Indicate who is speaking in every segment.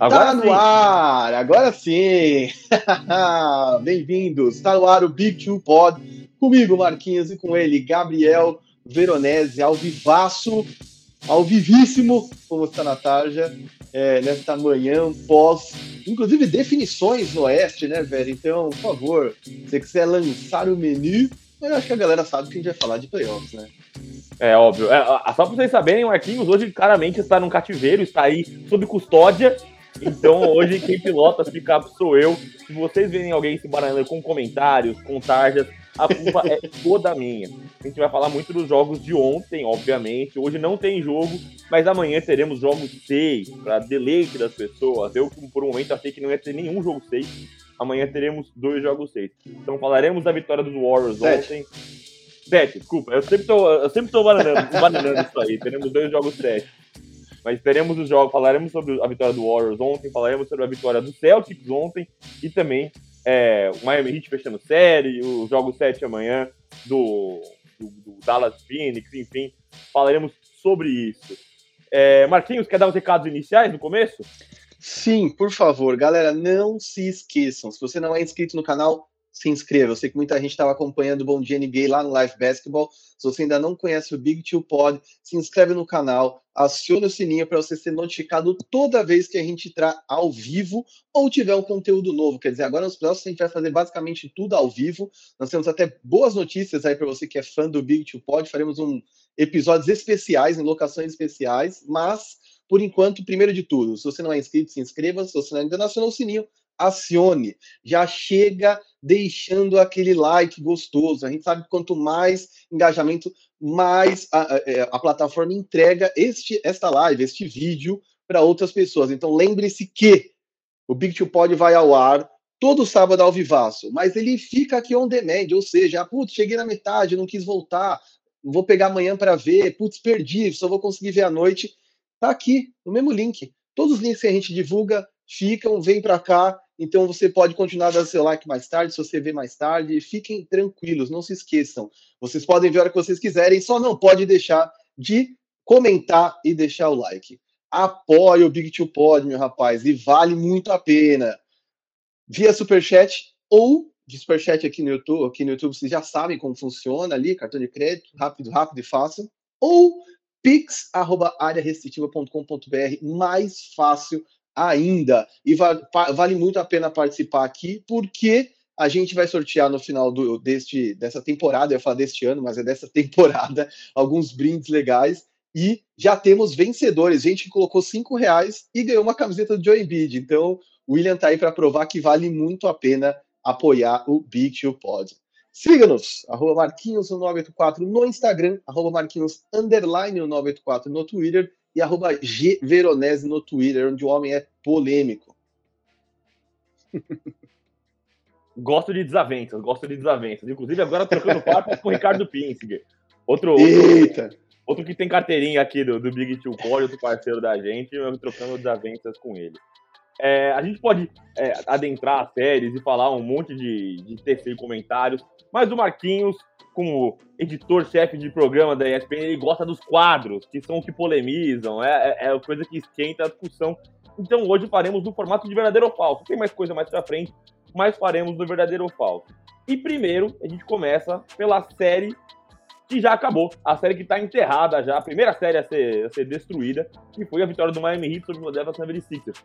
Speaker 1: Agora tá no sim. ar, agora sim. Bem-vindos. Está no ar o Big Two Pod. Comigo, Marquinhos, e com ele, Gabriel Veronese, ao vivaço, ao vivíssimo, como está na tarja, é, nesta manhã pós, inclusive definições no Oeste, né, velho? Então, por favor, se você quiser lançar o menu, eu acho que a galera sabe que a gente vai falar de playoffs, né?
Speaker 2: É óbvio. É, só para vocês saberem, o Marquinhos hoje claramente está num cativeiro, está aí sob custódia então hoje quem pilota as picape sou eu. Se vocês verem alguém se baralhando com comentários, com tarjas, a culpa é toda minha. A gente vai falar muito dos jogos de ontem, obviamente. Hoje não tem jogo, mas amanhã teremos jogos 6 para deleite das pessoas. Eu, por um momento, achei que não ia ter nenhum jogo 6. Amanhã teremos dois jogos 6. Então falaremos da vitória dos Warriors Sete. ontem. 7, desculpa. Eu sempre tô, eu sempre tô bananando, bananando isso aí. Teremos dois jogos 7. Mas teremos os jogos, falaremos sobre a vitória do Warriors ontem, falaremos sobre a vitória do Celtics ontem e também é, o Miami Heat fechando série, o jogo 7 amanhã do, do, do, Dallas Phoenix, enfim, falaremos sobre isso. É, Marquinhos, quer dar uns recados iniciais no começo?
Speaker 1: Sim, por favor, galera, não se esqueçam. Se você não é inscrito no canal, se inscreva. Eu sei que muita gente estava acompanhando o Bom Dia NBA lá no Live Basketball. Se você ainda não conhece o Big Two Pod, se inscreve no canal, acione o sininho para você ser notificado toda vez que a gente entrar ao vivo ou tiver um conteúdo novo. Quer dizer, agora nos próximos a gente vai fazer basicamente tudo ao vivo. Nós temos até boas notícias aí para você que é fã do Big Two Pod. Faremos um episódios especiais, em locações especiais, mas por enquanto, primeiro de tudo, se você não é inscrito, se inscreva. Se você ainda não acionou o sininho, acione. Já chega deixando aquele like gostoso. A gente sabe que quanto mais engajamento, mais a, a, é, a plataforma entrega este, esta live, este vídeo para outras pessoas. Então lembre-se que o Big Two Pod vai ao ar todo sábado ao vivaço, mas ele fica aqui on demand, ou seja, ah, putz, cheguei na metade, não quis voltar, vou pegar amanhã para ver, putz, perdi, só vou conseguir ver à noite. Tá aqui, no mesmo link. Todos os links que a gente divulga ficam, vem para cá então você pode continuar dando seu like mais tarde, se você vê mais tarde. Fiquem tranquilos, não se esqueçam. Vocês podem ver a hora que vocês quiserem, só não pode deixar de comentar e deixar o like. Apoie o Big Two Pod, meu rapaz, e vale muito a pena. Via Superchat ou de Superchat aqui no YouTube, aqui no YouTube vocês já sabem como funciona ali, cartão de crédito, rápido, rápido e fácil. Ou pix.arearestritiva.com.br, mais fácil ainda. E vale, muito a pena participar aqui, porque a gente vai sortear no final do, deste, dessa temporada, eu ia falar deste ano, mas é dessa temporada, alguns brindes legais. E já temos vencedores, gente que colocou cinco reais e ganhou uma camiseta do Joe Embiid. Então, o William tá aí para provar que vale muito a pena apoiar o Big Two Pod. Siga-nos, arroba Marquinhos 984 no Instagram, arroba Marquinhos underline 984 no Twitter e arroba Veronese no Twitter, onde o homem é polêmico.
Speaker 2: Gosto de desavenças, gosto de desavenças. Inclusive, agora trocando papo com o Ricardo Pinsinger. Outro, outro, outro, que tem carteirinha aqui do, do Big Two Core, outro parceiro da gente, eu trocando desavenças com ele. É, a gente pode é, adentrar as séries e falar um monte de, de e comentários, mas o Marquinhos como editor-chefe de programa da ESPN, ele gosta dos quadros, que são o que polemizam, é, é, é coisa que esquenta a discussão. Então hoje faremos no formato de verdadeiro ou falso. Tem mais coisa mais pra frente, mas faremos no verdadeiro ou falso. E primeiro, a gente começa pela série que já acabou. A série que está enterrada já, a primeira série a ser, a ser destruída, que foi a vitória do Miami Heat sobre o Philadelphia 76ers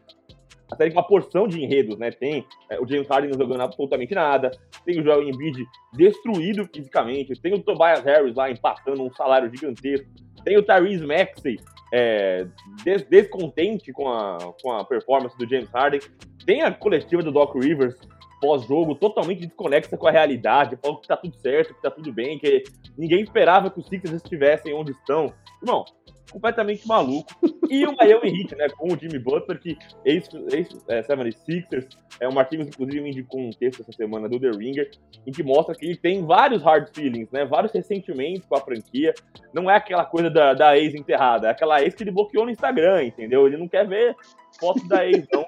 Speaker 2: a série com uma porção de enredos, né? Tem é, o James Harden não jogando absolutamente nada, tem o Joel Embiid destruído fisicamente, tem o Tobias Harris lá empatando um salário gigantesco, tem o Tyrese Maxey é, des descontente com a, com a performance do James Harden, tem a coletiva do Doc Rivers pós-jogo totalmente desconexa com a realidade, falando que tá tudo certo, que tá tudo bem, que ninguém esperava que os Sixers estivessem onde estão. Irmão, completamente maluco. E o Miami Heat, né, com o Jimmy Butler, que ex-76ers, é, é, o Marquinhos, inclusive, me indicou um texto essa semana do The Ringer, em que mostra que ele tem vários hard feelings, né, vários ressentimentos com a franquia. Não é aquela coisa da, da ex enterrada, é aquela ex que ele bloqueou no Instagram, entendeu? Ele não quer ver fotos da ex, não.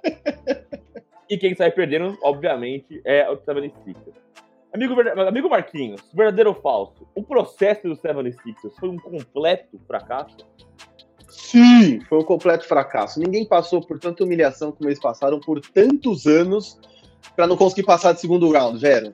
Speaker 2: E quem sai perdendo, obviamente, é o 76ers. Amigo, amigo Marquinhos, verdadeiro ou falso? O processo do 76ers foi um completo fracasso?
Speaker 1: Sim, foi um completo fracasso. Ninguém passou por tanta humilhação como eles passaram por tantos anos para não conseguir passar de segundo round, velho.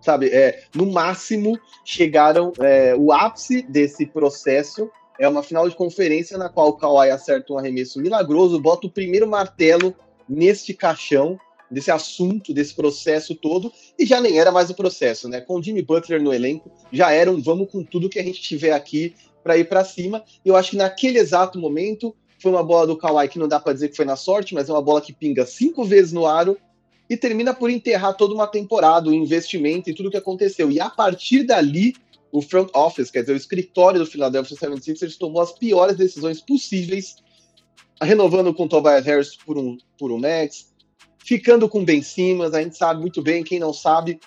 Speaker 1: Sabe, é, no máximo chegaram é, o ápice desse processo é uma final de conferência na qual o Kawhi acerta um arremesso milagroso, bota o primeiro martelo neste caixão, desse assunto, desse processo todo, e já nem era mais o processo, né? Com o Jimmy Butler no elenco, já era um vamos com tudo que a gente tiver aqui para ir para cima. E eu acho que naquele exato momento foi uma bola do Kawhi que não dá para dizer que foi na sorte, mas é uma bola que pinga cinco vezes no aro e termina por enterrar toda uma temporada, o investimento e tudo que aconteceu. E a partir dali, o front office, quer dizer, o escritório do Philadelphia 76ers tomou as piores decisões possíveis, renovando com Tobias Harris por um, por um Max, ficando com Ben Simmons, a gente sabe muito bem, quem não sabe,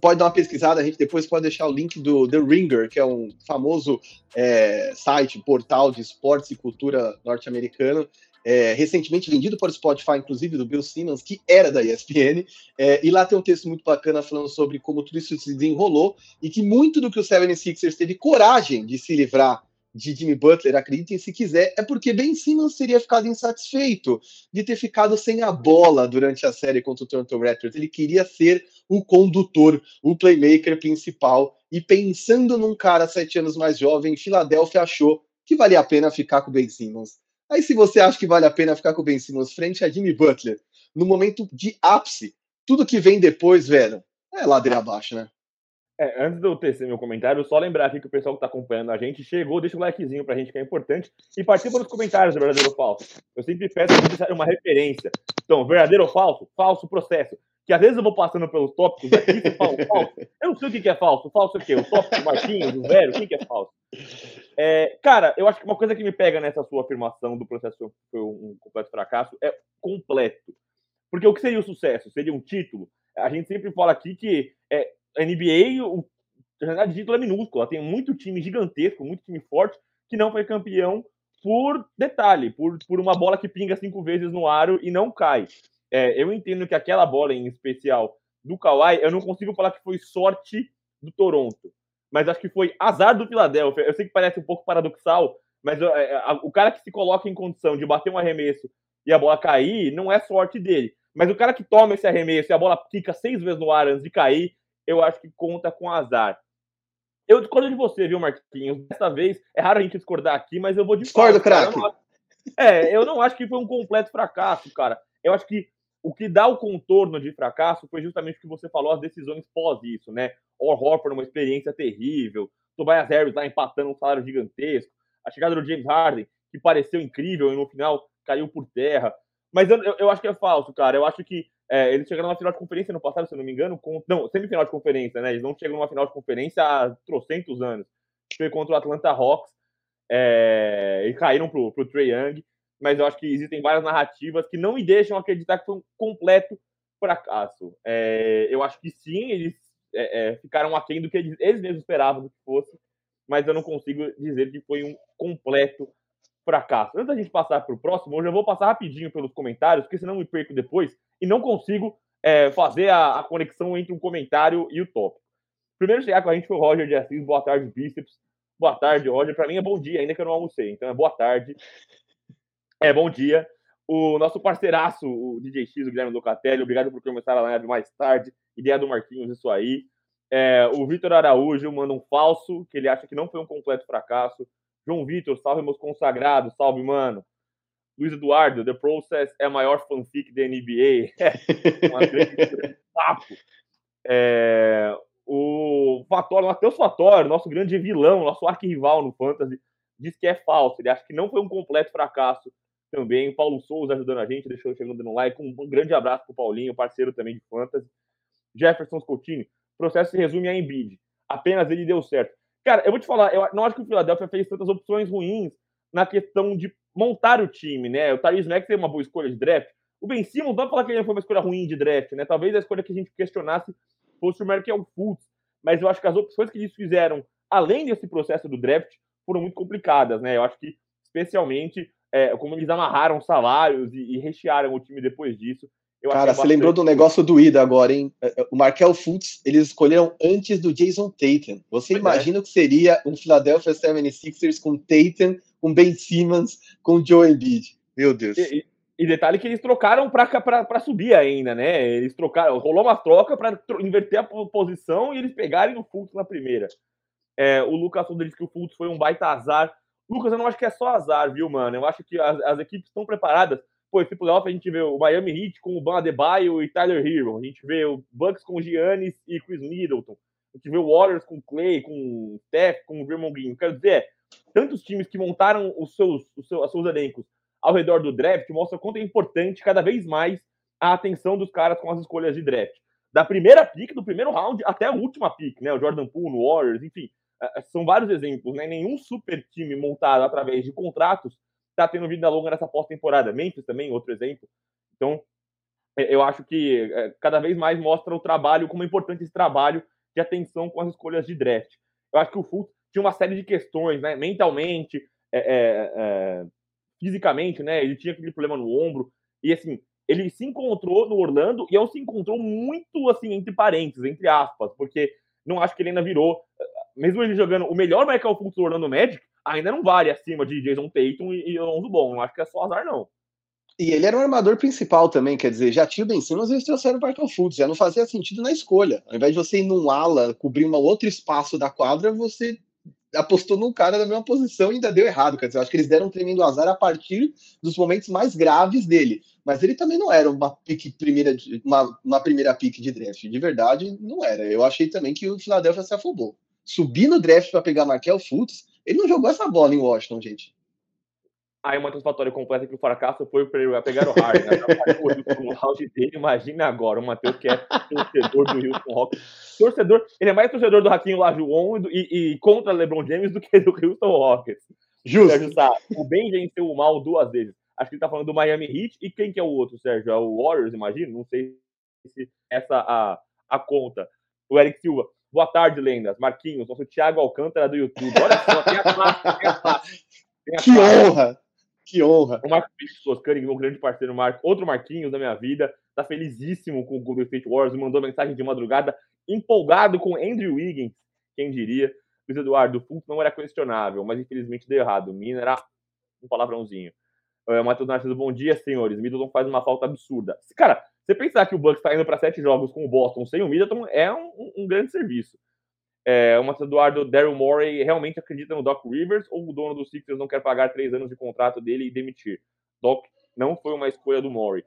Speaker 1: pode dar uma pesquisada, a gente depois pode deixar o link do The Ringer, que é um famoso é, site, portal de esportes e cultura norte-americano, é, recentemente vendido para Spotify, inclusive, do Bill Simmons, que era da ESPN, é, e lá tem um texto muito bacana falando sobre como tudo isso se desenrolou e que muito do que o 76ers teve coragem de se livrar de Jimmy Butler, acreditem se quiser, é porque Ben Simmons teria ficado insatisfeito de ter ficado sem a bola durante a série contra o Toronto Raptors. Ele queria ser o condutor, o playmaker principal, e pensando num cara sete anos mais jovem, Filadélfia achou que valia a pena ficar com Ben Simmons. Aí, se você acha que vale a pena ficar com Ben Simmons frente a Jimmy Butler, no momento de ápice, tudo que vem depois, velho, é ladeira abaixo, né?
Speaker 2: É, antes de eu tecer meu comentário, só lembrar aqui que o pessoal que está acompanhando a gente chegou, deixa um likezinho pra gente que é importante e participa nos comentários do verdadeiro ou falso. Eu sempre peço que deixarem uma referência. Então, verdadeiro ou falso? Falso processo. Que às vezes eu vou passando pelos tópicos aqui e falo falso. Eu não sei o que é falso. Falso é o quê? O tópico, o Marquinhos, o Velho, o que é falso? É, cara, eu acho que uma coisa que me pega nessa sua afirmação do processo foi um completo fracasso é completo. Porque o que seria o sucesso? Seria um título? A gente sempre fala aqui que é, a NBA, o, janela de título é minúscula, tem muito time gigantesco, muito time forte, que não foi campeão por detalhe, por, por uma bola que pinga cinco vezes no aro e não cai. É, eu entendo que aquela bola em especial do Kawhi, eu não consigo falar que foi sorte do Toronto, mas acho que foi azar do Philadelphia. Eu sei que parece um pouco paradoxal, mas é, a, o cara que se coloca em condição de bater um arremesso e a bola cair, não é sorte dele. Mas o cara que toma esse arremesso e a bola fica seis vezes no ar antes de cair, eu acho que conta com azar. Eu discordo de você, viu, Marquinhos? Dessa vez, é raro a gente discordar aqui, mas eu vou
Speaker 1: discordar. Discordo, craque.
Speaker 2: É, eu não acho que foi um completo fracasso, cara. Eu acho que o que dá o contorno de fracasso foi justamente o que você falou, as decisões pós isso, né? Or Horford, uma experiência terrível, Tobias Harris lá empatando um salário gigantesco, a chegada do James Harden, que pareceu incrível e no final caiu por terra. Mas eu, eu, eu acho que é falso, cara. Eu acho que é, eles chegaram na final de conferência no passado, se eu não me engano, com, não, semifinal de conferência, né? Eles não chegam numa final de conferência há trocentos anos. Foi contra o Atlanta Hawks é, e caíram pro, pro Trae Young. Mas eu acho que existem várias narrativas que não me deixam acreditar que foi um completo fracasso. É, eu acho que sim, eles é, é, ficaram aquém do que eles, eles mesmos esperavam que fosse, mas eu não consigo dizer que foi um completo fracasso. Antes da gente passar para o próximo, hoje eu vou passar rapidinho pelos comentários, porque senão me perco depois e não consigo é, fazer a, a, conexão entre um comentário e o tópico. Primeiro chegar com a gente foi o Roger de Assis. Boa tarde, bíceps. Boa tarde, Roger. Para mim é bom dia, ainda que eu não almocei. Então é boa tarde. É bom dia. O nosso parceiraço, o DJ X, o Guilherme Locatelli, obrigado por começar a live mais tarde. Ideia do Marquinhos, isso aí. É, o Vitor Araújo manda um falso, que ele acha que não foi um completo fracasso. João Vitor, salve meus consagrados, salve, mano. Luiz Eduardo, The Process é a maior fanfic da NBA. Uma grande papo. É, o Matheus Fatório, nosso grande vilão, nosso arquirrival no Fantasy, diz que é falso. Ele acha que não foi um completo fracasso também. Paulo Souza ajudando a gente, deixou chegando no like. Um, grande abraço pro Paulinho, parceiro também de Fantasy. Jefferson Scotini, o processo se resume a Embiid. Apenas ele deu certo. Cara, eu vou te falar, eu não acho que o Philadelphia fez tantas opções ruins na questão de montar o time, né? O Tyrese Maxey é uma boa escolha de draft. O Ben Simmons, não falar que ele foi uma escolha ruim de draft, né? Talvez a escolha que a gente questionasse fosse o Merkel Fultz. Mas eu acho que as opções que eles fizeram, além desse processo do draft, foram muito complicadas, né? Eu acho que, especialmente, é, como eles amarraram salários e, e rechearam o time depois disso,
Speaker 1: Cara, você lembrou do negócio do Ida agora, hein? É, é, o Markel Fultz, eles escolheram antes do Jason Tatum. Você pois é. imagina é. o que seria um Philadelphia 76ers com Tatum, com Ben Simmons, com Joe Embiid. Meu Deus.
Speaker 2: E, e detalhe que eles trocaram para subir ainda, né? Eles trocaram, rolou uma troca para inverter a posição e eles pegarem o Fultz na primeira. É, o Lucas Souza disse que o Fultz foi um baita azar. Lucas, eu não acho que é só azar, viu, mano? Eu acho que as, as equipes estão preparadas. Pô, esse playoff a gente vê o Miami Heat com o Ban Adebayo e Tyler Hero. A gente vê o Bucks com o Giannis e Chris Middleton. A gente vê o Warriors com o Clay, com o Steph, com o Draymond Green. Quero dizer, tantos times que montaram os seus, os seus, os seus elencos ao redor do draft mostra quanto é importante cada vez mais a atenção dos caras com as escolhas de draft. Da primeira pick, do primeiro round até a última pick, né? O Jordan Poole no Warriors, enfim. É, é, são vários exemplos, né? Nenhum super time montado através de contratos está tendo vida longa nessa pós-temporada. Memphis também, outro exemplo. Então, eu acho que cada vez mais mostra o trabalho, como é importante esse trabalho de atenção com as escolhas de draft. Eu acho que o Fultz tinha uma série de questões, né? Mentalmente, é, é, é, fisicamente, né? Ele tinha aquele problema no ombro. E assim, ele se encontrou no Orlando e eu se encontrou muito assim, entre parênteses, entre aspas, porque não acho que ele ainda virou, mesmo ele jogando o melhor Michael Fultz do Orlando Magic, ainda não vale acima de Jason Tatum e, e Alonso Bom. Não acho que é só azar, não.
Speaker 1: E ele era o armador principal também, quer dizer, já tinha o Ben Simmons, eles trouxeram o Michael Fultz, já não fazia sentido na escolha. Ao invés de você ir num ala, cobrir um outro espaço da quadra, você apostou num cara da mesma posição e ainda deu errado. Quer dizer, eu acho que eles deram um tremendo azar a partir dos momentos mais graves dele. Mas ele também não era uma pique primeira, uma, uma primeira pique de draft. De verdade, não era. Eu achei também que o Philadelphia se afobou. Subir no draft para pegar Markel Fultz, ele não jogou essa bola em Washington, gente.
Speaker 2: Aí uma satisfatória completa que o fracasso foi para pegar o Harden. Né? o round dele, imagina agora, o Matheus que é torcedor do Houston Rockets. Torcedor, ele é mais torcedor do Raquinho Lajuon e, e, contra LeBron James do que do Houston Rockets.
Speaker 1: Justo.
Speaker 2: Sérgio Sá, o bem venceu o mal duas vezes. Acho que ele tá falando do Miami Heat. E quem que é o outro, Sérgio? É o Warriors, imagino? Não sei se essa a, a conta. O Eric Silva. Boa tarde, lendas. Marquinhos, nosso Thiago Alcântara do YouTube. Olha só, tem a classe, tem a classe.
Speaker 1: Tem a que honra! Que honra.
Speaker 2: O Marco Soscani, meu grande parceiro, Marco, outro Marquinhos da minha vida, tá felizíssimo com o Golden State Warriors, mandou mensagem de madrugada, empolgado com Andrew Wiggins, quem diria. Luiz Eduardo, Fulton não era questionável, mas infelizmente deu errado. Mina era um palavrãozinho. Uh, Matheus Narciso, bom dia, senhores. Middleton faz uma falta absurda. Cara, você pensar que o Bucks está indo para sete jogos com o Boston sem o Middleton é um, um grande serviço. É, Matheus Eduardo, Daryl Morey realmente acredita no Doc Rivers ou o dono dos Sixers não quer pagar três anos de contrato dele e demitir? Doc não foi uma escolha do Morey.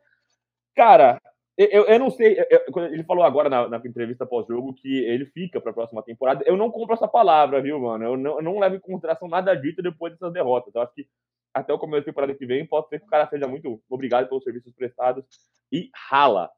Speaker 2: Cara, eu, eu não sei. Eu, ele falou agora na, na entrevista pós-jogo que ele fica para a próxima temporada. Eu não compro essa palavra, viu, mano? Eu não, eu não levo em consideração nada dito depois dessas derrotas. Eu acho que até o começo da temporada que vem pode ser que o cara seja muito obrigado pelos serviços prestados e rala.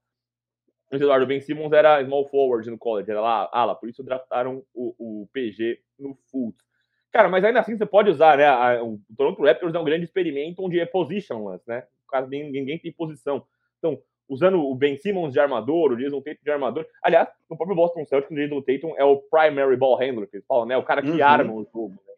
Speaker 2: Eduardo Ben Simmons era small forward no college, era lá, ala, por isso draftaram o, o PG no Fultz. Cara, mas ainda assim você pode usar, né? A, o Toronto Raptors é um grande experimento onde é positionless, né? Caso ninguém tem posição. Então, usando o Ben Simmons de armador, o Jason Tatum de armador. Aliás, no próprio Boston Celtics, o Jason Tatum é o primary ball handler, que eles falam, né? O cara que uhum. arma o jogo. Né?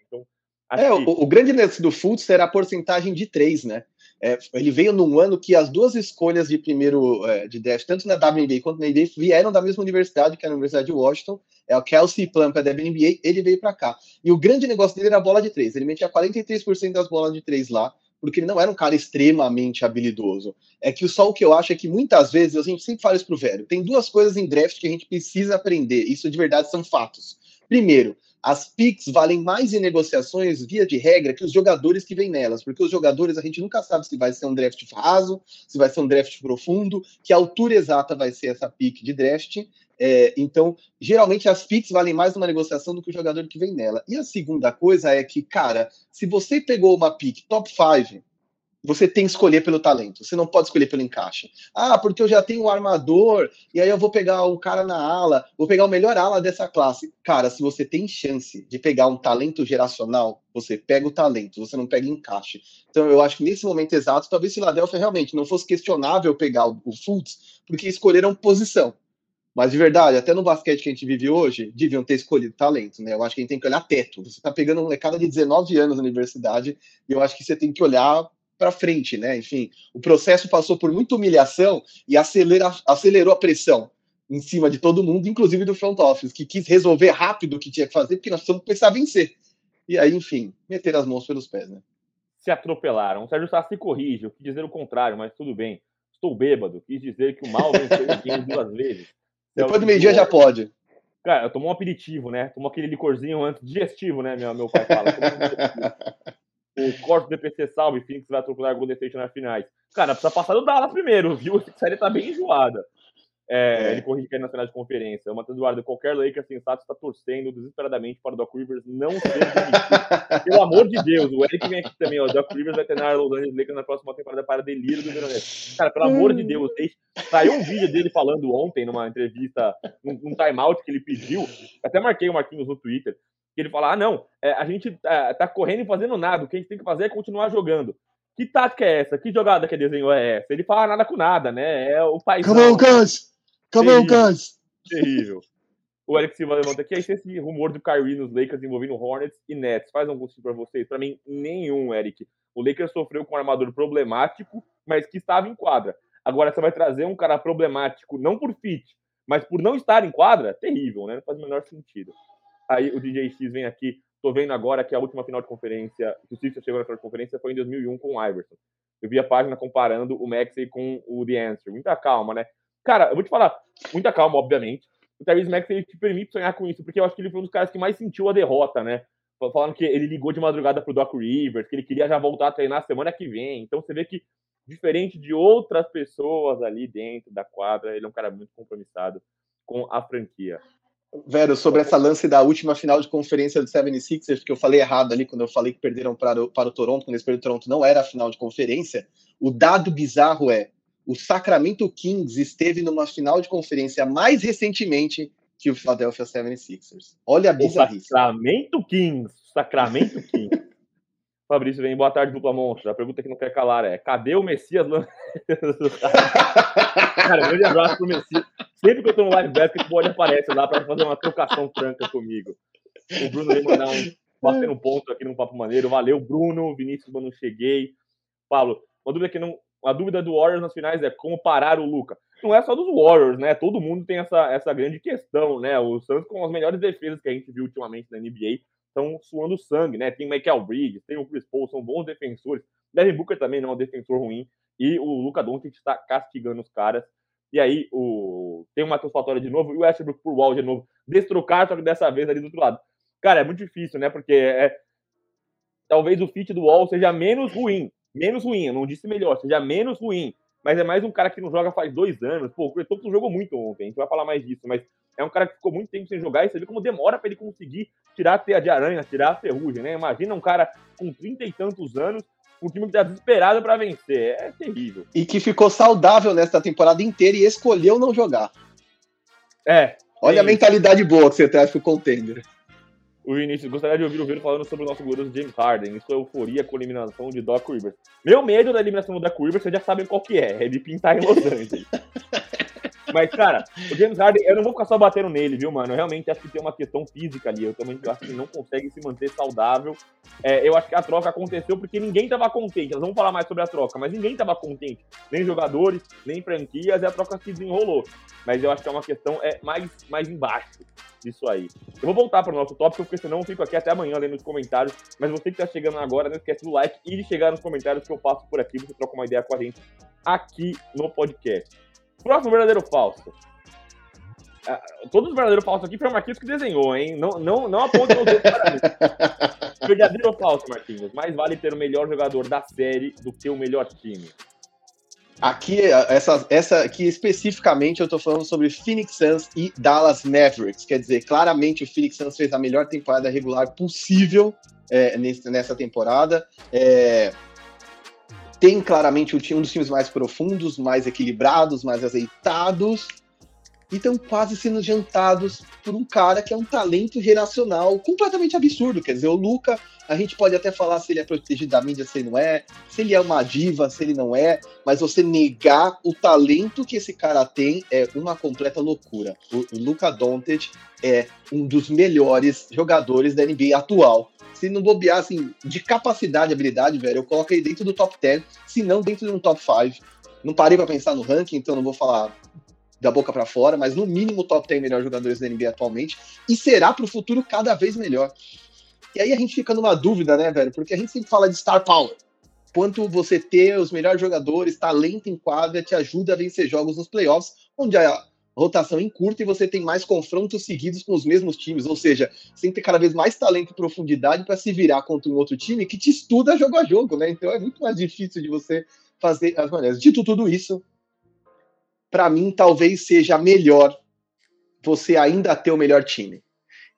Speaker 2: Então,
Speaker 1: é, que... o, o, grande lance do Fultz era a porcentagem de três, né? É, ele veio num ano que as duas escolhas de primeiro é, de draft, tanto na WNBA quanto na NBA, vieram da mesma universidade, que é a Universidade de Washington. É o Kelsey Plum, é da WNBA, ele veio para cá. E o grande negócio dele era a bola de três. Ele metia 43% das bolas de três lá, porque ele não era um cara extremamente habilidoso. É que só o que eu acho é que muitas vezes, a gente sempre fala isso pro velho, tem duas coisas em draft que a gente precisa aprender. Isso de verdade são fatos. Primeiro, as picks valem mais em negociações, via de regra, que os jogadores que vêm nelas, porque os jogadores a gente nunca sabe se vai ser um draft raso, se vai ser um draft profundo, que altura exata vai ser essa pick de draft. É, então, geralmente as picks valem mais numa negociação do que o jogador que vem nela. E a segunda coisa é que, cara, se você pegou uma pick top 5 você tem que escolher pelo talento, você não pode escolher pelo encaixe. Ah, porque eu já tenho um armador, e aí eu vou pegar o cara na ala, vou pegar o melhor ala dessa classe. Cara, se você tem chance de pegar um talento geracional, você pega o talento, você não pega encaixe. Então eu acho que nesse momento exato, talvez Philadelphia realmente não fosse questionável pegar o, o Fultz, porque escolheram posição. Mas de verdade, até no basquete que a gente vive hoje, deviam ter escolhido talento, né? Eu acho que a gente tem que olhar teto. Você está pegando um molecada de 19 anos na universidade, e eu acho que você tem que olhar para frente, né? Enfim, o processo passou por muita humilhação e acelera, acelerou a pressão em cima de todo mundo, inclusive do front office, que quis resolver rápido o que tinha que fazer, porque nós precisamos começar a vencer. E aí, enfim, meter as mãos pelos pés, né?
Speaker 2: se atropelaram. O Sérgio Sá se corrige, eu quis dizer o contrário, mas tudo bem. Estou bêbado, quis dizer que o mal venceu o bem duas vezes.
Speaker 1: Depois do meio-dia já pode.
Speaker 2: Cara, eu tomou um aperitivo, né? Tomou aquele licorzinho antes, digestivo, né? Meu, meu pai fala. o corte do DPC salve, Phoenix vai atropelar o Golden State nas finais. Cara, precisa passar do Dallas primeiro, viu? Essa série tá bem enjoada. É, é. Ele corrige cair na final de conferência. O Matheus Eduardo, qualquer Lakers sensato está torcendo desesperadamente para o Doc Rivers não ser demitido. Pelo amor de Deus, o Eric vem aqui também, ó. O Doc Rivers vai treinar Los Angeles Lakers na próxima temporada para delírio do Veronese. Cara, pelo amor de Deus, saiu um vídeo dele falando ontem, numa entrevista, num, num timeout que ele pediu. Até marquei o Marquinhos no Twitter. Que ele fala: ah, não, é, a gente tá, tá correndo e fazendo nada. O que a gente tem que fazer é continuar jogando. Que tática é essa? Que jogada que desenhou é essa? Ele fala nada com nada, né? É o país.
Speaker 1: Come on, guys! Come on, guys!
Speaker 2: Terrível. O Alex Silva levanta aqui. Aí esse rumor do Kyrie nos Lakers envolvendo Hornets e Nets. Faz algum sentido para vocês? Para mim, nenhum, Eric. O Lakers sofreu com um armador problemático, mas que estava em quadra. Agora você vai trazer um cara problemático, não por fit, mas por não estar em quadra? Terrível, né? Não faz o menor sentido. Aí o DJ X vem aqui. Tô vendo agora que a última final de conferência, que o Sixers chegou na final de conferência foi em 2001 com o Iverson. Eu vi a página comparando o Maxey com o The Answer. Muita calma, né? Cara, eu vou te falar, muita calma, obviamente. O Tyrese Maxey te permite sonhar com isso, porque eu acho que ele foi um dos caras que mais sentiu a derrota, né? Falando que ele ligou de madrugada pro Doc Rivers, que ele queria já voltar a treinar semana que vem. Então você vê que, diferente de outras pessoas ali dentro da quadra, ele é um cara muito compromissado com a franquia.
Speaker 1: Vero, sobre essa lance da última final de conferência do 76ers, que eu falei errado ali quando eu falei que perderam para o, para o Toronto, quando eles perderam o Toronto, não era a final de conferência. O dado bizarro é o Sacramento Kings esteve numa final de conferência mais recentemente que o Philadelphia 76ers. Olha a bizarrice.
Speaker 2: Sacramento Kings. Sacramento Kings. Fabrício vem, boa tarde, dupla monstro. A pergunta que não quer calar é: cadê o Messias? Cara, grande abraço pro Messias. Sempre que eu tô no live basketball, ele aparece lá para fazer uma trocação franca comigo. O Bruno veio mandar um, bater um ponto aqui no Papo Maneiro. Valeu, Bruno. Vinícius, quando cheguei. Paulo, uma dúvida que não, a dúvida do Warriors nas finais é como parar o Luca. Não é só dos Warriors, né? Todo mundo tem essa, essa grande questão, né? O Suns com as melhores defesas que a gente viu ultimamente na NBA estão suando sangue, né? Tem o Michael Bridges, tem o Chris Paul, são bons defensores. Devin Booker também não é um defensor ruim. E o Luca Doncic está castigando os caras. E aí o... tem o Matheus Fatória de novo e o Westbrook por Wall de novo. Destrocar, só que dessa vez ali do outro lado. Cara, é muito difícil, né? Porque é... talvez o fit do Wall seja menos ruim menos ruim, eu não disse melhor, seja menos ruim, mas é mais um cara que não joga faz dois anos. Pô, o Cretopoulos jogou muito ontem, a gente vai falar mais disso, mas é um cara que ficou muito tempo sem jogar e você vê como demora para ele conseguir tirar a teia de aranha, tirar a ferrugem, né? Imagina um cara com trinta e tantos anos, um time que tá desesperado para vencer. É terrível.
Speaker 1: E que ficou saudável nesta temporada inteira e escolheu não jogar.
Speaker 2: É.
Speaker 1: Olha a mentalidade boa que você traz pro contender.
Speaker 2: O Vinícius, gostaria de ouvir o Viro falando sobre o nosso glorioso James Harden Isso é euforia com a eliminação de Doc Rivers. Meu medo da eliminação do Doc Rivers, vocês já sabem qual que é. É de pintar em Los Angeles. Mas, cara, o James Harden, eu não vou ficar só batendo nele, viu, mano? Eu realmente acho que tem uma questão física ali. Eu também acho que ele não consegue se manter saudável. É, eu acho que a troca aconteceu porque ninguém tava contente. Nós vamos falar mais sobre a troca, mas ninguém tava contente. Nem jogadores, nem franquias, e a troca se desenrolou. Mas eu acho que é uma questão é, mais, mais embaixo disso aí. Eu vou voltar para o nosso tópico, porque senão eu fico aqui até amanhã lendo os comentários. Mas você que está chegando agora, não esquece do like e de chegar nos comentários que eu passo por aqui. Você troca uma ideia com a gente aqui no podcast. Próximo verdadeiro falso. Ah, todos os verdadeiros falsos aqui foi o Marquinhos que desenhou, hein? Não, não, não aponta os dedos para mim. Verdadeiro ou falso, Marquinhos? Mais vale ter o melhor jogador da série do que o melhor time.
Speaker 1: Aqui, essa, essa aqui especificamente, eu estou falando sobre Phoenix Suns e Dallas Mavericks. Quer dizer, claramente o Phoenix Suns fez a melhor temporada regular possível é, nessa temporada. É, tem claramente um dos times mais profundos, mais equilibrados, mais azeitados e estão quase sendo jantados por um cara que é um talento geracional completamente absurdo. Quer dizer, o Luca, a gente pode até falar se ele é protegido da mídia, se ele não é, se ele é uma diva, se ele não é, mas você negar o talento que esse cara tem é uma completa loucura. O, o Luca Doncic é um dos melhores jogadores da NBA atual. Se não bobear, assim, de capacidade habilidade, velho, eu coloco ele dentro do top 10, se não dentro de um top 5. Não parei para pensar no ranking, então não vou falar da boca para fora, mas no mínimo top 10 melhores jogadores da NBA atualmente, e será para o futuro cada vez melhor. E aí a gente fica numa dúvida, né, velho? Porque a gente sempre fala de star power. quanto você ter os melhores jogadores, talento em quadra, te ajuda a vencer jogos nos playoffs, onde a rotação encurta e você tem mais confrontos seguidos com os mesmos times. Ou seja, você tem que ter cada vez mais talento e profundidade para se virar contra um outro time que te estuda jogo a jogo, né? Então é muito mais difícil de você fazer as maneiras. Dito tudo isso, para mim talvez seja melhor você ainda ter o melhor time.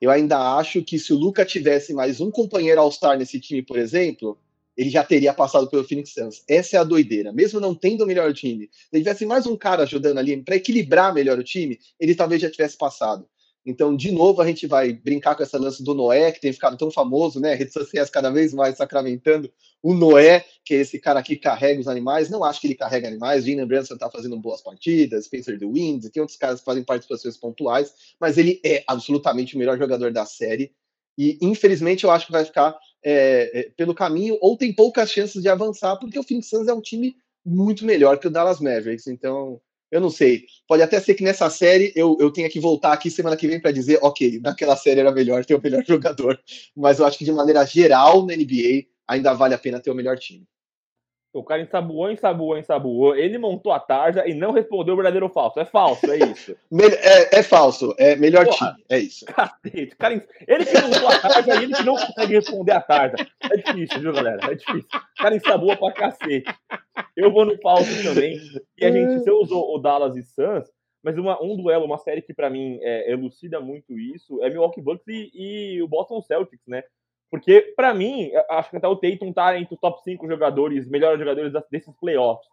Speaker 1: Eu ainda acho que se o Luca tivesse mais um companheiro All-Star nesse time, por exemplo, ele já teria passado pelo Phoenix Suns. Essa é a doideira. Mesmo não tendo o melhor time, se tivesse mais um cara ajudando ali para equilibrar melhor o time, ele talvez já tivesse passado. Então, de novo, a gente vai brincar com essa lance do Noé, que tem ficado tão famoso, né? Redes sociais cada vez mais sacramentando o Noé, que é esse cara que carrega os animais. Não acho que ele carrega animais. Gene Branson está fazendo boas partidas, Spencer The Winds, tem outros caras que fazem participações pontuais, mas ele é absolutamente o melhor jogador da série. E, infelizmente, eu acho que vai ficar é, é, pelo caminho, ou tem poucas chances de avançar, porque o Phoenix Suns é um time muito melhor que o Dallas Mavericks. Então, eu não sei. Pode até ser que nessa série eu, eu tenha que voltar aqui semana que vem para dizer, ok, naquela série era melhor ter o melhor jogador. Mas eu acho que de maneira geral na NBA ainda vale a pena ter o melhor time.
Speaker 2: O cara ensaboou, ensaboou, ensaboou. Ele montou a tarja e não respondeu o verdadeiro ou falso. É falso, é isso.
Speaker 1: é, é, falso, é melhor Porra, time, é isso.
Speaker 2: Cacete, cara, ele que montou a tarja e ele que não consegue responder a tarja. É difícil, viu, galera? É difícil. O cara ensaboa pra cacete. Eu vou no falso também. E a gente, você usou o Dallas e Suns, mas uma, um duelo, uma série que para mim é, elucida muito isso é Milwaukee Bucks e, e o Boston Celtics, né? Porque, para mim, acho que até o Tatum tá entre os top 5 jogadores, melhores jogadores desses playoffs.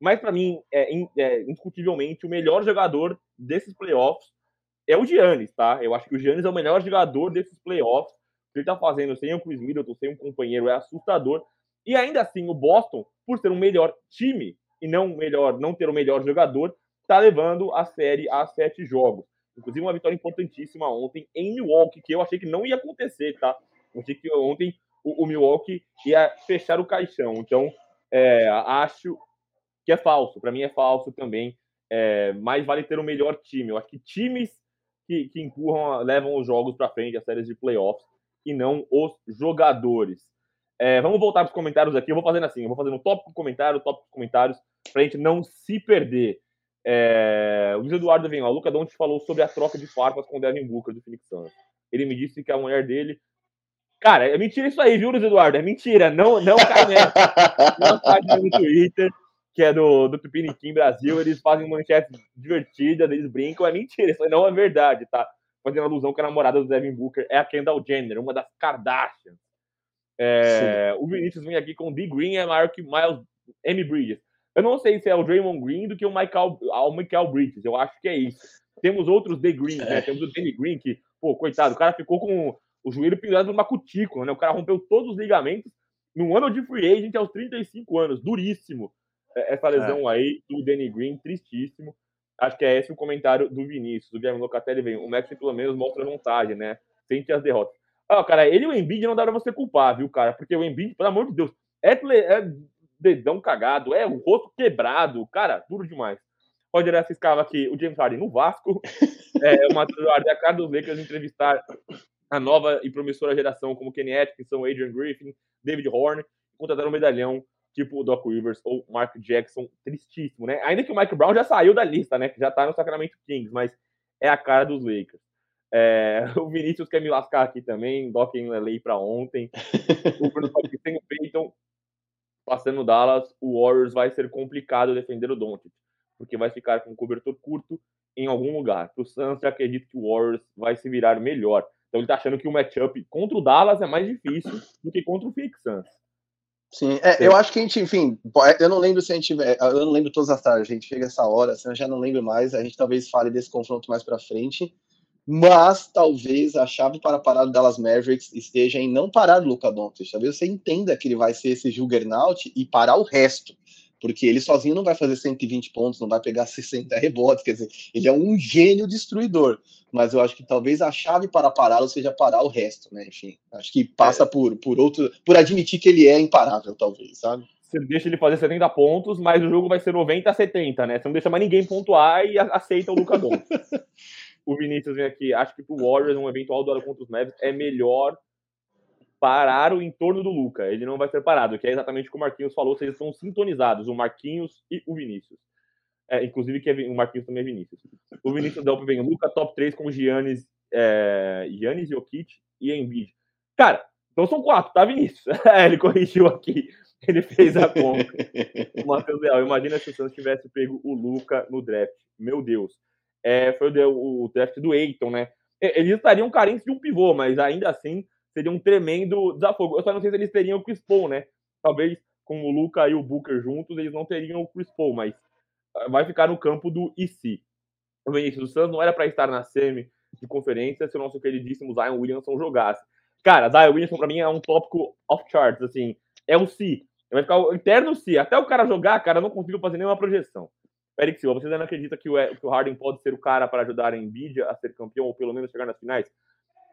Speaker 2: Mas, para mim, é, é, indiscutivelmente, o melhor jogador desses playoffs é o Giannis, tá? Eu acho que o Giannis é o melhor jogador desses playoffs. O que ele tá fazendo sem o Chris Middleton, sem um companheiro, é assustador. E ainda assim, o Boston, por ser um melhor time e não melhor, não ter o melhor jogador, tá levando a série a sete jogos. Inclusive, uma vitória importantíssima ontem em Milwaukee, que eu achei que não ia acontecer, tá? Achei que ontem o, o Milwaukee ia fechar o caixão. Então, é, acho que é falso. Para mim é falso também. É, mas vale ter o melhor time. Eu acho que times que, que empurram, levam os jogos para frente, as séries de playoffs, e não os jogadores. É, vamos voltar para os comentários aqui. Eu vou fazendo assim: eu vou fazendo um tópico comentário, tópico comentários, para a gente não se perder. É, o Luiz Eduardo vem lá. O Luca Donte falou sobre a troca de farpas com o Devin Booker do Phoenix Suns. Ele me disse que a mulher dele Cara, é mentira isso aí, viu, Luiz Eduardo? É mentira. Não, não cai nessa. Uma página no Twitter, que é do, do Tupiniquim Brasil, eles fazem manchete divertida, eles brincam. É mentira, isso aí não é verdade, tá? Fazendo alusão que a namorada do Devin Booker é a Kendall Jenner, uma das Kardashians. É, o Vinícius vem aqui com D. Green é maior que Miles M. Bridges. Eu não sei se é o Draymond Green do que o Michael, o Michael Bridges. Eu acho que é isso. Temos outros The Green, né? É. Temos o Danny Green, que, pô, coitado, o cara ficou com o joelho pendurado numa cutícula, né? O cara rompeu todos os ligamentos num ano de free agent aos 35 anos. Duríssimo é, essa lesão é. aí do Danny Green, tristíssimo. Acho que é esse o comentário do Vinícius. O Guilherme Locatelli vem. O Max pelo menos mostra vantagem, né? Sente as derrotas. Ah, cara, ele e o Embiid não dá pra você culpar, viu, cara? Porque o Embiid, pelo amor de Deus, é, é dedão cagado, é o rosto quebrado, cara, duro demais. Roger essa escala aqui, o James Harden no Vasco, é, o Matheus Harden, a cara dos Lakers entrevistar a nova e promissora geração, como Kenny Atkinson, Adrian Griffin, David Horn, contrataram um medalhão tipo o Doc Rivers ou Mark Jackson, tristíssimo, né? Ainda que o Mike Brown já saiu da lista, né? Que já tá no Sacramento Kings, mas é a cara dos Lakers. É, o Vinícius quer me lascar aqui também, Doc em LA para ontem. o Bruno tem o Peyton passando Dallas, o Warriors vai ser complicado defender o Doncic, porque vai ficar com cobertor curto em algum lugar. Pro Suns, acredito que o Warriors vai se virar melhor. Então ele tá achando que o matchup contra o Dallas é mais difícil do que contra o Phoenix Suns.
Speaker 1: Sim, é, eu acho que a gente, enfim, é, eu não lembro se a gente, é, eu não lembro todas as tardes, a gente chega essa hora, assim, eu já não lembro mais, a gente talvez fale desse confronto mais para frente, mas talvez a chave para parar o Dallas Mavericks esteja em não parar o Luca Doncic, talvez você entenda que ele vai ser esse juggernaut e parar o resto, porque ele sozinho não vai fazer 120 pontos, não vai pegar 60 rebotes, quer dizer, ele é um gênio destruidor, mas eu acho que talvez a chave para pará-lo seja parar o resto, né? Enfim, acho que passa é. por, por outro, por admitir que ele é imparável, talvez, sabe?
Speaker 2: Você deixa ele fazer 70 pontos, mas o jogo vai ser 90 a 70, né? Você não deixa mais ninguém pontuar e aceita o Luca Doncic. o Vinícius vem aqui, acho que pro Warriors um eventual duelo contra os Mavs é melhor parar o entorno do Luca. Ele não vai ser parado, que é exatamente o que o Marquinhos falou, vocês estão sintonizados, o Marquinhos e o Vinícius. É, inclusive, que é, o Marquinhos também é Vinícius. O Vinícius Delp vem Luca top 3 com Giannis, é, Giannis Jokic e Embiid. Cara, então são quatro, tá, Vinícius? É, ele corrigiu aqui. Ele fez a conta. o Matheus Leal, imagina se o Santos tivesse pego o Luca no draft. Meu Deus. É, foi o, o draft do Eiton, né? Eles estariam carentes de um pivô, mas ainda assim seria um tremendo desafio. Eu só não sei se eles teriam o Chris Paul, né? Talvez com o Luca e o Booker juntos, eles não teriam o Chris Paul, mas ah, vai ficar no campo do IC. O Vinícius Santos não era para estar na semi de conferência se o nosso queridíssimo Zion Williamson jogasse. Cara, Zion Williamson para mim é um tópico off charts, assim, é um si. Vai ficar o eterno si. Até o cara jogar, cara, não consigo fazer nenhuma projeção. Eric Silva, você ainda não acredita que o, que o Harden pode ser o cara para ajudar a Nvidia a ser campeão ou pelo menos chegar nas finais?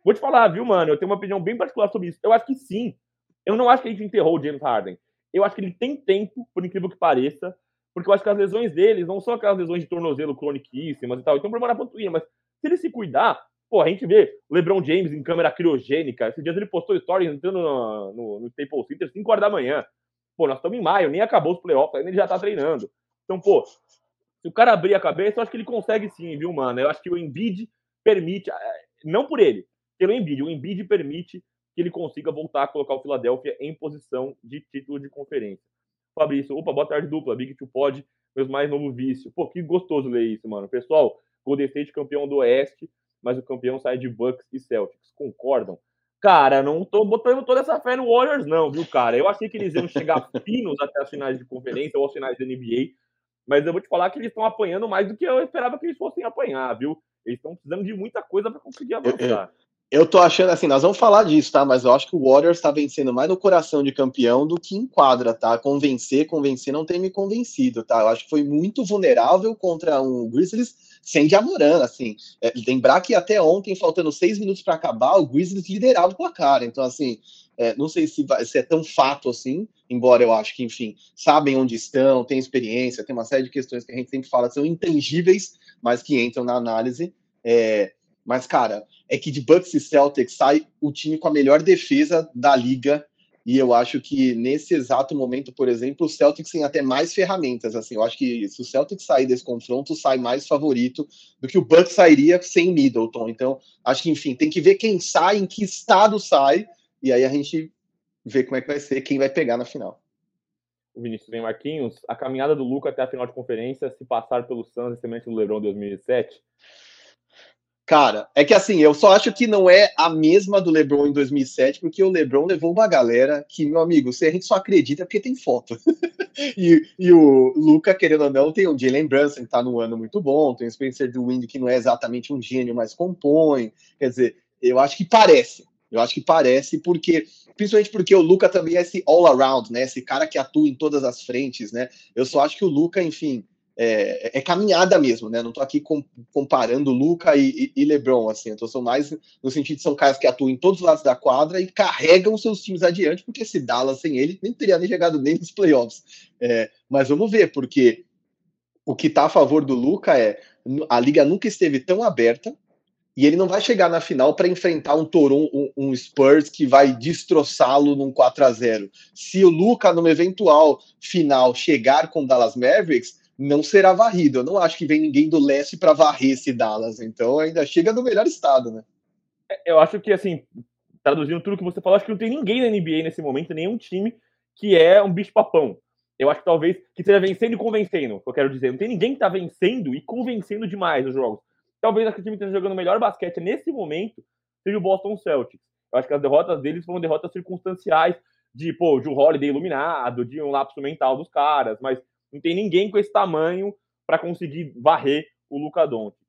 Speaker 2: Vou te falar, viu, mano? Eu tenho uma opinião bem particular sobre isso. Eu acho que sim. Eu não acho que a gente enterrou o James Harden. Eu acho que ele tem tempo, por incrível que pareça, porque eu acho que as lesões deles não são aquelas lesões de tornozelo croniquíssimas e tal. Então, problema na panturrilha, mas se ele se cuidar, pô, a gente vê LeBron James em câmera criogênica. Esses dias ele postou stories entrando no, no, no Staples Center 5 horas da manhã. Pô, nós estamos em maio, nem acabou os playoffs, ainda ele já tá treinando. Então, pô, se o cara abrir a cabeça, eu acho que ele consegue sim, viu, mano? Eu acho que o Embiid permite, é, não por ele, pelo Embiid, o Embiid permite que ele consiga voltar a colocar o Philadelphia em posição de título de conferência. Fabrício, opa, boa tarde dupla, Big Two Pod, meus mais novo vício. Pô, que gostoso ler isso, mano. Pessoal, Golden State campeão do Oeste, mas o campeão sai de Bucks e Celtics. Concordam? Cara, não tô botando toda essa fé no Warriors, não, viu, cara? Eu achei que eles iam chegar finos até as finais de conferência ou as finais da NBA, mas eu vou te falar que eles estão apanhando mais do que eu esperava que eles fossem apanhar, viu? Eles estão precisando de muita coisa para conseguir avançar.
Speaker 1: Eu, tô achando assim, nós vamos falar disso, tá? Mas eu acho que o Warriors está vencendo mais no coração de campeão do que em quadra, tá? Convencer, convencer não tem me convencido, tá? Eu acho que foi muito vulnerável contra um Grizzlies sem Jamoran, assim. É, lembrar que até ontem, faltando seis minutos para acabar, o Grizzlies liderava o placar. Então, assim, é, não sei se, vai, se, é tão fato assim, embora eu acho que, enfim, sabem onde estão, têm experiência, tem uma série de questões que a gente sempre fala que são intangíveis, mas que entram na análise. É, mas, cara, é que de Bucks e Celtics sai o time com a melhor defesa da liga e eu acho que nesse exato momento, por exemplo, o Celtics tem até mais ferramentas. Assim, eu acho que se o Celtics sair desse confronto, sai mais favorito do que o Bucks sairia sem Middleton. Então, acho que, enfim, tem que ver quem sai, em que estado sai, e aí a gente vê como é que vai ser, quem vai pegar na final.
Speaker 2: O Vinícius vem Marquinhos, a caminhada do Luca até a final de conferência, se passar pelo Suns e semente do LeBron 2007,
Speaker 1: Cara, é que assim, eu só acho que não é a mesma do LeBron em 2007, porque o LeBron levou uma galera que, meu amigo, se a gente só acredita porque tem foto. e, e, o Luca, querendo ou não, tem o Jalen Brunson, que tá num ano muito bom, tem o Spencer Wind que não é exatamente um gênio, mas compõe. Quer dizer, eu acho que parece. Eu acho que parece, porque principalmente porque o Luca também é esse all-around, né? Esse cara que atua em todas as frentes, né? Eu só acho que o Luca, enfim, é, é, caminhada mesmo, né? Não tô aqui com, comparando Luca e, e, LeBron, assim, eu tô mais no sentido de são caras que atuam em todos os lados da quadra e carregam seus times adiante, porque se Dallas sem ele nem teria nem chegado nem nos playoffs. É, mas vamos ver, porque o que tá a favor do Luca é a liga nunca esteve tão aberta e ele não vai chegar na final para enfrentar um Toronto, um, um Spurs que vai destroçá-lo num 4 a 0. Se o Luca, numa eventual final, chegar com Dallas Mavericks, não será varrido. Eu não acho que vem ninguém do leste para varrer esse Dallas. Então ainda chega no melhor estado, né?
Speaker 2: É, eu acho que, assim, traduzindo tudo que você falou, acho que não tem ninguém na NBA nesse momento, nenhum time que é um bicho-papão. Eu acho que talvez que esteja vencendo e convencendo, eu quero dizer. Não tem ninguém que está vencendo e convencendo demais os jogos. Talvez aquele time que esteja jogando melhor basquete nesse momento seja o Boston Celtics. Eu acho que as derrotas deles foram derrotas circunstanciais, de, pô, de um Holiday iluminado, de um lapso mental dos caras, mas não tem ninguém com esse tamanho para conseguir varrer o Luca Doncic.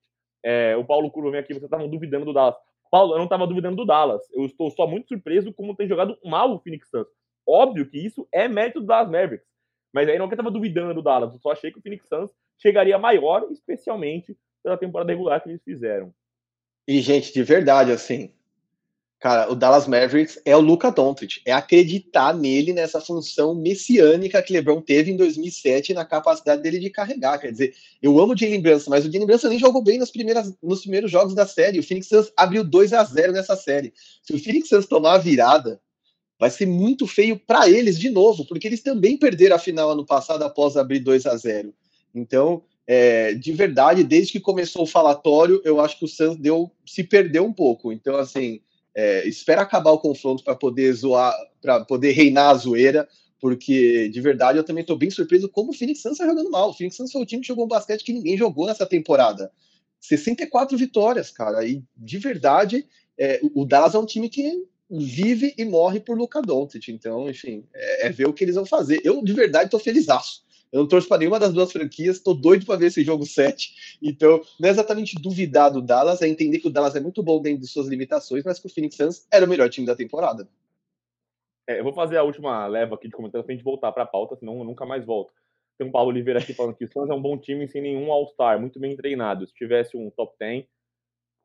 Speaker 2: É, o Paulo Curva vem aqui, você estava duvidando do Dallas. Paulo, eu não estava duvidando do Dallas. Eu estou só muito surpreso como tem jogado mal o Phoenix Suns. Óbvio que isso é mérito do Dallas Mavericks. Mas aí não que eu estava duvidando do Dallas. Eu só achei que o Phoenix Suns chegaria maior, especialmente pela temporada regular que eles fizeram.
Speaker 1: E, gente, de verdade, assim, Cara, o Dallas Mavericks é o Luca Doncic, é acreditar nele nessa função messiânica que LeBron teve em 2007 na capacidade dele de carregar. Quer dizer, eu amo o Jalen Brunson, mas o Jalen Brunson nem jogou bem nos, primeiras, nos primeiros jogos da série. O Phoenix Suns abriu 2 a 0 nessa série. Se o Phoenix Suns tomar a virada, vai ser muito feio para eles de novo, porque eles também perderam a final ano passado após abrir 2 a 0. Então, é, de verdade, desde que começou o falatório, eu acho que o Santos deu, se perdeu um pouco. Então, assim, é, espera acabar o confronto para poder zoar, para poder reinar a zoeira, porque de verdade eu também estou bem surpreso como o Phoenix Suns está jogando mal. O Phoenix Suns foi o time que jogou um basquete que ninguém jogou nessa temporada. 64 vitórias, cara. E de verdade, é, o Dallas é um time que vive e morre por Luca Doncic. Então, enfim, é, é, ver o que eles vão fazer. Eu, de verdade, tô feliz. Eu não torço para nenhuma das duas franquias, tô doido para ver esse jogo 7. Então, não é exatamente duvidar do Dallas, é entender que o Dallas é muito bom dentro de suas limitações, mas que o Phoenix Suns era o melhor time da temporada.
Speaker 2: É, eu vou fazer a última leva aqui de comentários pra gente voltar para a pauta, senão eu nunca mais volto. Tem o Paulo Oliveira aqui falando que o Suns é um bom time sem nenhum All-Star, muito bem treinado. Se tivesse um top 10, o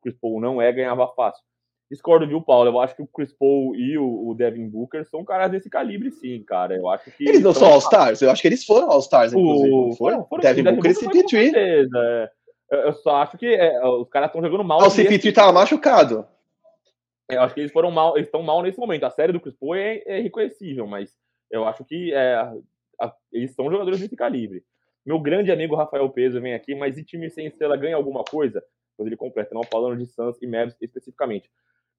Speaker 2: Chris Paul não é, ganhava fácil. Discordo, viu, Paulo? Eu acho que o Chris Paul e o, Devin Booker são caras desse calibre, sim, cara. Eu acho que.
Speaker 1: Eles não são All-Stars? Eu acho que eles foram All-Stars, inclusive. foram? foram Devin, Devin Booker e CP3.
Speaker 2: É. Eu só acho que é, os caras estão jogando mal.
Speaker 1: Ah, o CP3 tava machucado.
Speaker 2: É, eu acho que eles foram mal, eles estão mal nesse momento. A série do Chris Paul é, é reconhecível, mas eu acho que é, a, eles são jogadores desse calibre. Meu grande amigo Rafael Peso vem aqui, mas e time sem estrela ganha alguma coisa? Pois ele completa, não falando de Suns e Mavs especificamente.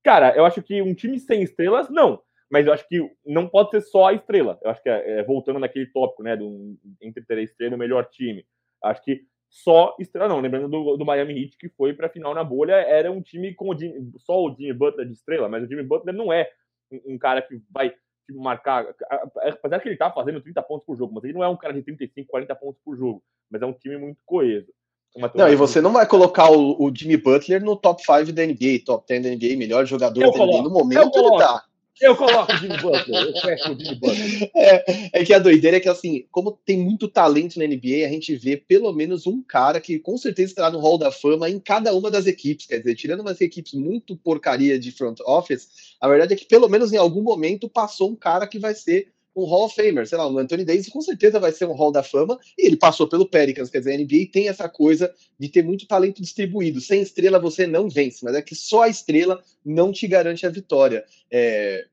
Speaker 2: Cara, eu acho que um time sem estrelas, não. Mas eu acho que não pode ser só a estrela. Eu acho que, é, é, voltando naquele tópico, né, do, entre ter a estrela e o melhor time. Acho que só estrela, não. Lembrando do, do Miami Heat, que foi para a final na bolha, era um time com o Jimmy, só o Jimmy Butler de estrela, mas o Jimmy Butler não é um, um cara que vai tipo, marcar. Apesar que ele tá fazendo 30 pontos por jogo, mas ele não é um cara de 35, 40 pontos por jogo. Mas é um time muito coeso.
Speaker 1: Não, e você não vai colocar o, o, Jimmy Butler no top 5 da NBA, top 10 da NBA, melhor jogador eu da coloco, NBA. No momento ele tá.
Speaker 2: Eu coloco o Jimmy Butler, eu fecho o Jimmy
Speaker 1: Butler. É, é que a doideira é que, assim, como tem muito talento na NBA, a gente vê pelo menos um cara que com certeza estará no Hall da Fama em cada uma das equipes. Quer dizer, tirando umas equipes muito porcaria de front office, a verdade é que pelo menos em algum momento passou um cara que vai ser um Hall of Famer, sei lá, o Anthony Davis com certeza vai ser um Hall da Fama, e ele passou pelo Pelicans, quer dizer, a NBA tem essa coisa de ter muito talento distribuído. Sem estrela você não vence, mas é que só a estrela não te garante a vitória. É...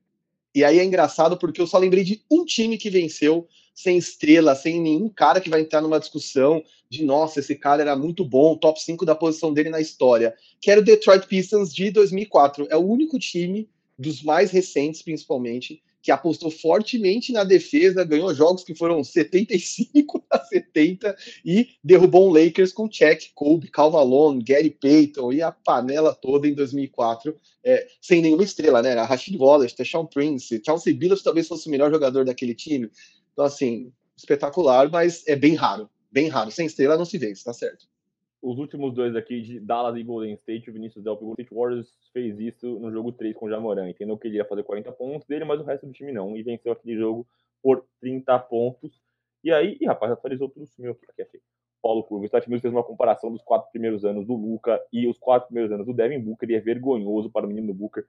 Speaker 1: E aí é engraçado porque eu só lembrei de um time que venceu sem estrela, sem nenhum cara que vai entrar numa discussão de nossa, esse cara era muito bom, top 5 da posição dele na história, que era o Detroit Pistons de 2004. É o único time dos mais recentes, principalmente, que apostou fortemente na defesa, ganhou jogos que foram 75 a 70 e derrubou um Lakers com Check, Kobe, Cal Malone, Gary Payton e a panela toda em 2004, é, sem nenhuma estrela, né? Rashid Wallace, Deshaun Prince, Chauncey Billups talvez fosse o melhor jogador daquele time. Então, assim, espetacular, mas é bem raro, bem raro. Sem estrela não se vence, tá certo
Speaker 2: os últimos dois aqui de Dallas e Golden State, o Vinícius Del Golden State Warriors fez isso no jogo 3 com o Jamoran. Entendeu que ele ia fazer 40 pontos dele, mas o resto do time não. E venceu aquele jogo por 30 pontos. E aí, e, rapaz, atualizou tudo, sumiu aqui. aqui, aqui. Paulo Curva. O Estatísticos fez uma comparação dos quatro primeiros anos do Luca e os quatro primeiros anos do Devin Booker, e é vergonhoso para o menino do Booker.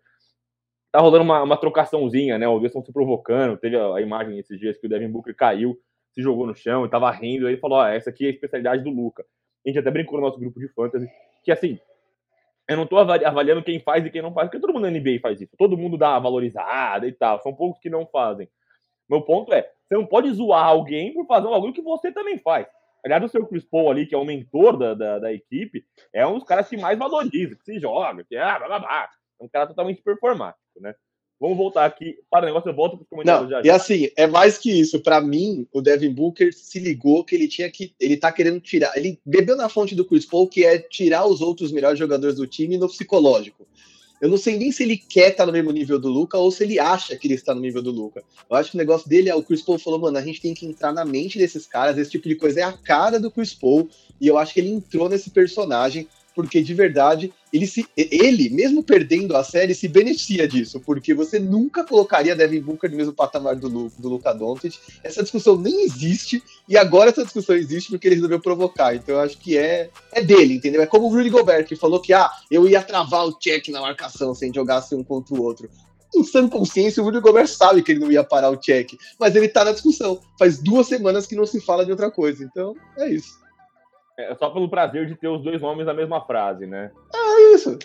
Speaker 2: Tá rolando uma, uma trocaçãozinha, né? Os dois estão se provocando. Teve a, imagem esses dias que o Devin Booker caiu, se jogou no chão e tava rindo. Aí ele falou: Ó, essa aqui é a especialidade do Luca a gente até brincou no nosso grupo de fantasy, que assim, eu não tô avaliando quem faz e quem não faz, porque todo mundo na NBA faz isso. Todo mundo dá valorizada e tal. São poucos que não fazem. Meu ponto é, você não pode zoar alguém por fazer um bagulho que você também faz. Aliás, o seu Chris Paul ali, que é o mentor da, da, da equipe, é um dos caras que mais valoriza, que se joga, que ah, blá, blá, blá. É um cara totalmente performático, né? Vamos voltar aqui para o negócio, eu volto para os comentários
Speaker 1: Não, já. E assim, é mais que isso. Para mim, o Devin Booker se ligou que ele tinha que. Ele tá querendo tirar. Ele bebeu na fonte do Chris Paul, que é tirar os outros melhores jogadores do time no psicológico. Eu não sei nem se ele quer estar tá no mesmo nível do Luca ou se ele acha que ele está no nível do Luca. Eu acho que o negócio dele é o Chris Paul falou, mano, a gente tem que entrar na mente desses caras, esse tipo de coisa é a cara do Chris Paul, e eu acho que ele entrou nesse personagem porque de verdade ele se ele mesmo perdendo a série se beneficia disso, porque você nunca colocaria Devin Booker no mesmo patamar do, do Luca Doncic. Essa discussão nem existe e agora essa discussão existe porque ele resolveu provocar. Então eu acho que é é dele, entendeu? É como o Rudy Gobert que falou que ah, eu ia travar o check na marcação sem jogasse um contra o outro. Em sã consciência, o Rudy Gobert sabe que ele não ia parar o check, mas ele tá na discussão. Faz duas semanas que não se fala de outra coisa. Então, é isso.
Speaker 2: É só pelo prazer de ter os dois nomes na mesma frase, né?
Speaker 1: É isso.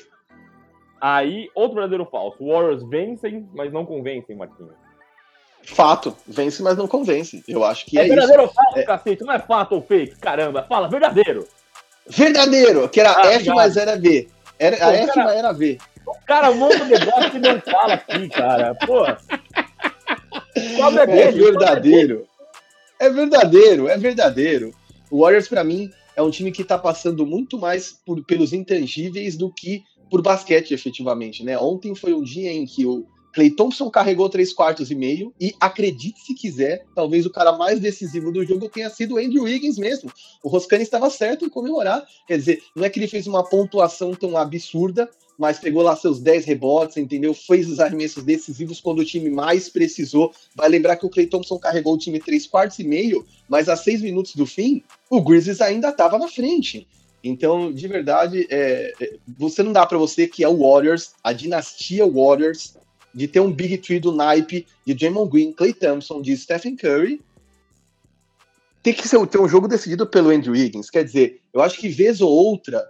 Speaker 2: Aí, outro verdadeiro falso. Warriors vencem, mas não convencem, Marquinhos.
Speaker 1: Fato, vence, mas não convence. Eu acho que é,
Speaker 2: é verdadeiro isso. ou falso, é... cacete? Não é fato ou fake? Caramba, fala, verdadeiro.
Speaker 1: Verdadeiro, que era ah, F, mas era V. Era, Pô, a F, cara, mas era V.
Speaker 2: O cara monta um negócio e não fala aqui, cara. Pô. É,
Speaker 1: é verdadeiro. É verdadeiro, é verdadeiro. O Warriors, para mim, é um time que tá passando muito mais por, pelos intangíveis do que por basquete, efetivamente, né? Ontem foi um dia em que o Clay Thompson carregou três quartos e meio e acredite se quiser, talvez o cara mais decisivo do jogo tenha sido o Andrew Wiggins mesmo. O Roscani estava certo em comemorar, quer dizer, não é que ele fez uma pontuação tão absurda, mas pegou lá seus 10 rebotes, entendeu? Fez os arremessos decisivos quando o time mais precisou. Vai lembrar que o Clay Thompson carregou o time três quartos e meio, mas a seis minutos do fim, o Grizzlies ainda estava na frente. Então, de verdade, é, é você não dá para você que é o Warriors, a dinastia Warriors, de ter um Big Three do naipe de Draymond Green, Clay Thompson, de Stephen Curry, tem que ser, ter um jogo decidido pelo Andrew Wiggins. Quer dizer, eu acho que vez ou outra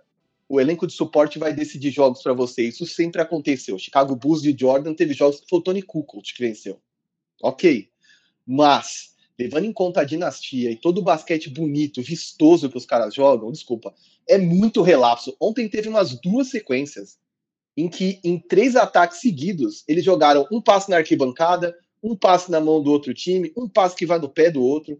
Speaker 1: o elenco de suporte vai decidir jogos para você. Isso sempre aconteceu. Chicago Bulls de Jordan teve jogos que foi o Tony Kukoc que venceu. Ok. Mas, levando em conta a dinastia e todo o basquete bonito, vistoso que os caras jogam, desculpa, é muito relapso. Ontem teve umas duas sequências em que, em três ataques seguidos, eles jogaram um passe na arquibancada, um passe na mão do outro time, um passe que vai no pé do outro.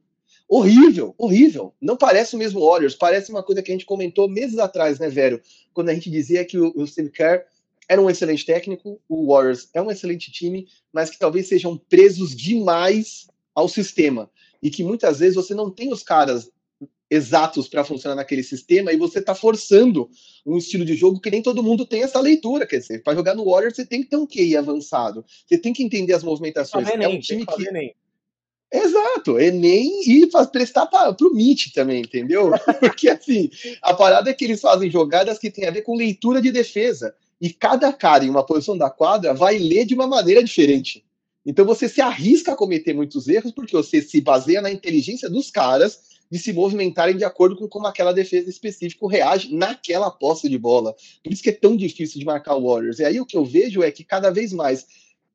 Speaker 1: Horrível, horrível. Não parece o mesmo Warriors, parece uma coisa que a gente comentou meses atrás, né, velho? Quando a gente dizia que o, o Steve Kerr era um excelente técnico, o Warriors é um excelente time, mas que talvez sejam presos demais ao sistema. E que muitas vezes você não tem os caras exatos para funcionar naquele sistema e você está forçando um estilo de jogo que nem todo mundo tem essa leitura. Quer dizer, para jogar no Warriors você tem que ter um QI avançado, você tem que entender as movimentações.
Speaker 2: É um time que. Enem.
Speaker 1: Exato, Enem e prestar para o MIT também, entendeu? Porque assim, a parada é que eles fazem jogadas que tem a ver com leitura de defesa. E cada cara em uma posição da quadra vai ler de uma maneira diferente. Então você se arrisca a cometer muitos erros porque você se baseia na inteligência dos caras de se movimentarem de acordo com como aquela defesa específica reage naquela posse de bola. Por isso que é tão difícil de marcar o Warriors. E aí o que eu vejo é que cada vez mais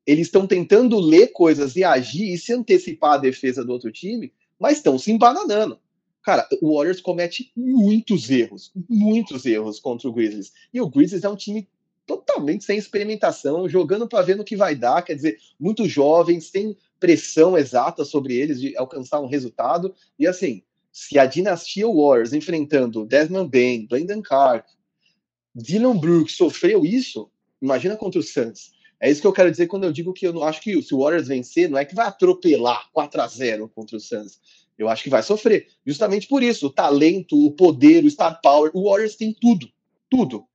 Speaker 1: eles estão tentando ler coisas e agir e se antecipar à defesa do outro time, mas estão se embananando. Cara, o Warriors comete muitos erros, muitos erros contra o Grizzlies. E o Grizzlies é um time totalmente sem experimentação, jogando para ver no que vai dar, quer dizer, muito jovens, sem pressão exata sobre eles de alcançar um resultado. E assim, se a dinastia Warriors enfrentando Desmond Bain, Brandon Clark, Dylan Brooks sofreu isso, imagina contra o Suns. É isso que eu quero dizer quando eu digo que eu não acho que se o Warriors vencer, não é que vai atropelar 4 a 0 contra o Suns. Eu acho que vai sofrer. Justamente por isso, o talento, o poder, o star power, o Warriors tem tudo, tudo.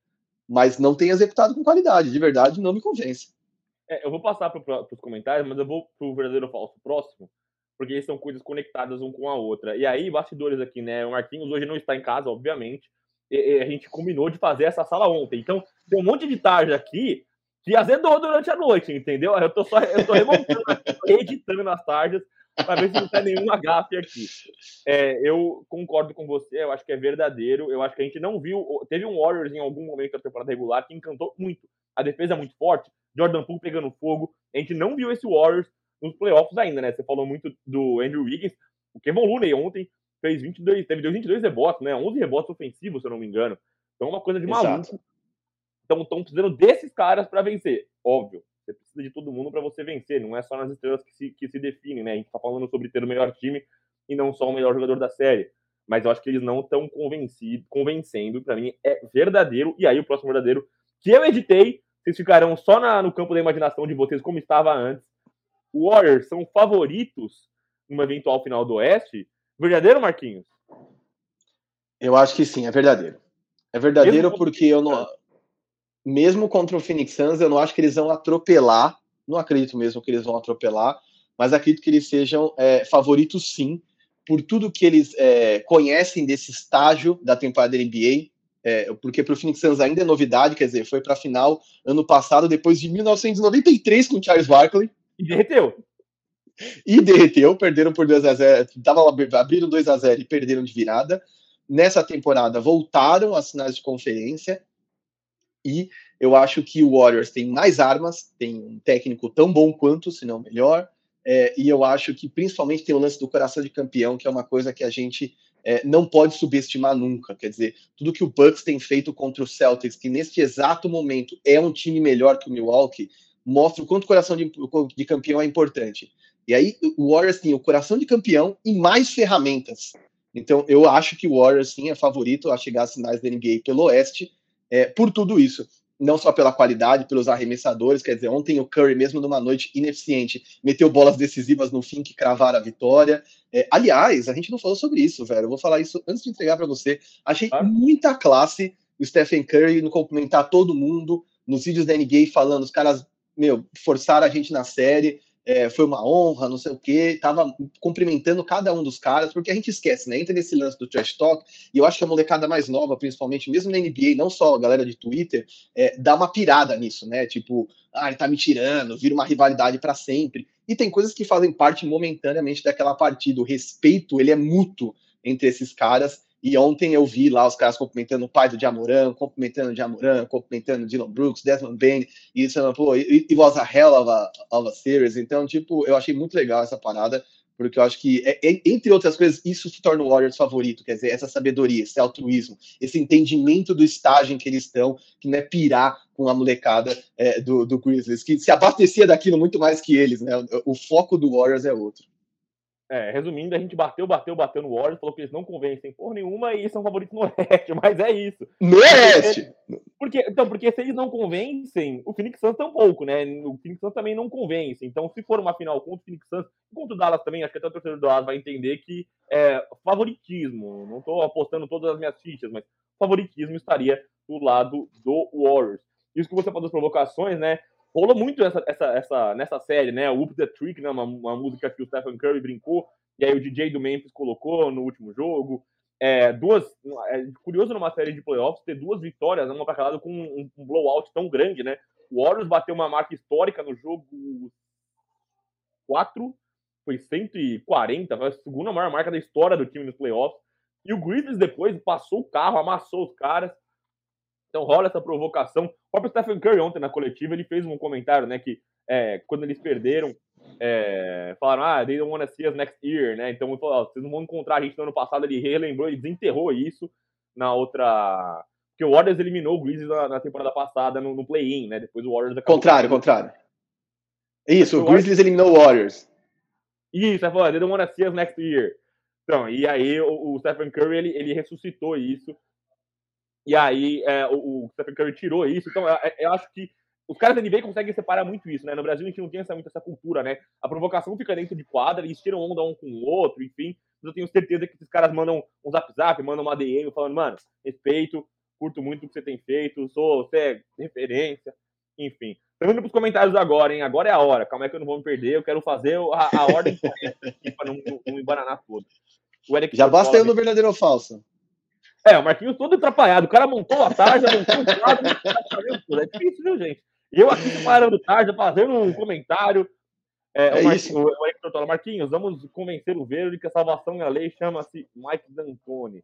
Speaker 1: Mas não tem executado com qualidade. De verdade, não me convence.
Speaker 2: É, eu vou passar para os comentários, mas eu vou para o verdadeiro falso próximo, porque são coisas conectadas um com a outra. E aí, bastidores aqui, né? O Marquinhos hoje não está em casa, obviamente. E, e a gente combinou de fazer essa sala ontem. Então, tem um monte de tarde aqui que azedou durante a noite, entendeu? Eu tô só eu tô remontando editando as tardes para ver se não tem nenhum agafe aqui. É, eu concordo com você, eu acho que é verdadeiro. Eu acho que a gente não viu. Teve um Warriors em algum momento da temporada regular que encantou muito. A defesa é muito forte, Jordan Poole pegando fogo. A gente não viu esse Warriors nos playoffs ainda, né? Você falou muito do Andrew Wiggins. O Kevin Looney ontem fez 22, teve 22 rebotes, né? 11 rebotes ofensivos, se eu não me engano. Então, é uma coisa de maluco. Então, estão precisando desses caras para vencer. Óbvio, você precisa de todo mundo para você vencer. Não é só nas estrelas que se, que se definem, né? A gente está falando sobre ter o melhor time e não só o melhor jogador da série. Mas eu acho que eles não estão convencendo. Para mim, é verdadeiro. E aí, o próximo verdadeiro, que eu editei, vocês ficarão só na, no campo da imaginação de vocês, como estava antes Warriors são favoritos numa eventual final do Oeste? Verdadeiro, Marquinhos?
Speaker 1: Eu acho que sim, é verdadeiro. É verdadeiro mesmo porque eu não. Mesmo contra o Phoenix Suns, eu não acho que eles vão atropelar. Não acredito mesmo que eles vão atropelar, mas acredito que eles sejam é, favoritos sim, por tudo que eles é, conhecem desse estágio da temporada da NBA. É, porque para o Phoenix Suns ainda é novidade, quer dizer, foi para a final ano passado, depois de 1993 com o Charles Barkley.
Speaker 2: E derreteu.
Speaker 1: E derreteu, perderam por 2 a 0 tava, abriram 2 a 0 e perderam de virada. Nessa temporada voltaram às finais de conferência e eu acho que o Warriors tem mais armas, tem um técnico tão bom quanto, se não melhor, É, e eu acho que principalmente tem o lance do coração de campeão, que é uma coisa que a gente é, não pode subestimar nunca. Quer dizer, tudo que o Bucks tem feito contra o Celtics, que neste exato momento é um time melhor que o Milwaukee, mostra o quanto o coração de, de campeão é importante. E aí o Warriors tem o coração de campeão e mais ferramentas. Então eu acho que o Warriors sim é favorito a chegar às finais da NBA pelo Oeste, é, por tudo isso não só pela qualidade, pelos arremessadores, quer dizer, ontem o Curry, mesmo numa noite ineficiente, meteu bolas decisivas no fim que cravaram a vitória. É, aliás, a gente não falou sobre isso, velho. Eu vou falar isso antes de entregar para você. Achei ah. muita classe o Stephen Curry no cumprimentar todo mundo, nos vídeos da NBA falando, os caras, meu, forçaram a gente na série é, foi uma honra, não sei o quê, tava cumprimentando cada um dos caras, porque a gente esquece, né? Entra nesse lance do trash talk, e eu acho que a molecada mais nova, principalmente, mesmo na NBA, não só a galera de Twitter, é, dá uma pirada nisso, né? Tipo, ah, ele tá me tirando, vira uma rivalidade para sempre. E tem coisas que fazem parte momentaneamente daquela partida. O respeito, ele é mútuo entre esses caras, e ontem eu vi lá os caras cumprimentando o pai do Jamoran, cumprimentando o Jamoran, cumprimentando o Dylan Brooks, Desmond Bain, e isso, pô, it, was a hell of a, of a series. Então, tipo, eu achei muito legal essa parada, porque eu acho que, é, é, entre outras coisas, isso se torna o Warriors favorito, quer dizer, essa sabedoria, esse altruísmo, esse entendimento do estágio em que eles estão, que não é pirar com a molecada é, do, do Grizzlies, que se abastecia daquilo muito mais que eles, né? O, o foco do Warriors é outro.
Speaker 2: É, resumindo, a gente bateu, bateu, bateu no Warriors, falou que eles não convencem por nenhuma e são favoritos no Oeste, mas é isso.
Speaker 1: No Oeste!
Speaker 2: Porque, então, porque se eles não convencem, o Phoenix Suns tampouco, né? O Phoenix Suns também não convence. Então, se for uma final contra o Phoenix Suns, contra o Dallas também, acho que até o torcedor do Dallas vai entender que é favoritismo. Não estou apostando todas as minhas fichas, mas favoritismo estaria do lado do Warriors. Isso que você falou das provocações, né? Rolou muito essa, essa, essa, nessa série, né? Whoop the Trick, né? Uma, uma música que o Stephen Curry brincou, e aí o DJ do Memphis colocou no último jogo. É, duas, é curioso numa série de playoffs ter duas vitórias, uma para cada lado, com um, um, blowout tão grande, né? O Warriors bateu uma marca histórica no jogo 4, foi 140, foi a segunda maior marca da história do time nos playoffs. E o Grizzlies depois passou o carro, amassou os caras. Então rola essa provocação. O próprio Stephen Curry ontem na coletiva ele fez um comentário, né, que é, quando eles perderam, é, falaram, ah, they don't want to see us next year, né? Então falou, vocês não vão encontrar a gente no ano passado. Ele relembrou, ele desenterrou isso na outra. Porque o Warriors eliminou o Grizzlies na, na temporada passada no, no play-in, né? Depois o Warriors
Speaker 1: acabou. Contrário, contrário. Isso, o Grizzlies eliminou o Warriors.
Speaker 2: Isso, ele falou, they don't want to see us next year. Então, e aí o, o Stephen Curry ele, ele ressuscitou isso e aí é, o, o Stephen Curry tirou isso. Então, eu, eu, acho que os caras da NBA conseguem separar muito isso, né? No Brasil a gente não tem essa, muito essa cultura, né? A provocação fica dentro de quadra, eles tiram onda um com o outro, enfim. Mas eu tenho certeza que esses caras mandam um zap zap, mandam uma DM falando, mano, respeito, curto muito o que você tem feito, sou, você é referência, enfim. Estamos indo para os comentários agora, hein? Agora é a hora. Calma aí que eu não vou me perder. Eu quero fazer a, a ordem para não, não, não embananar tudo.
Speaker 1: Já basta eu no verdadeiro ou falso.
Speaker 2: É, o Marquinhos todo atrapalhado. O cara montou a tarja, montou o quadro, tá é difícil, viu, gente? E eu aqui parando tarja, fazendo um comentário. É, é o, Marquinhos, o, o Marquinhos, vamos convencer o Verde que a salvação é a lei chama-se Mike D'Antoni.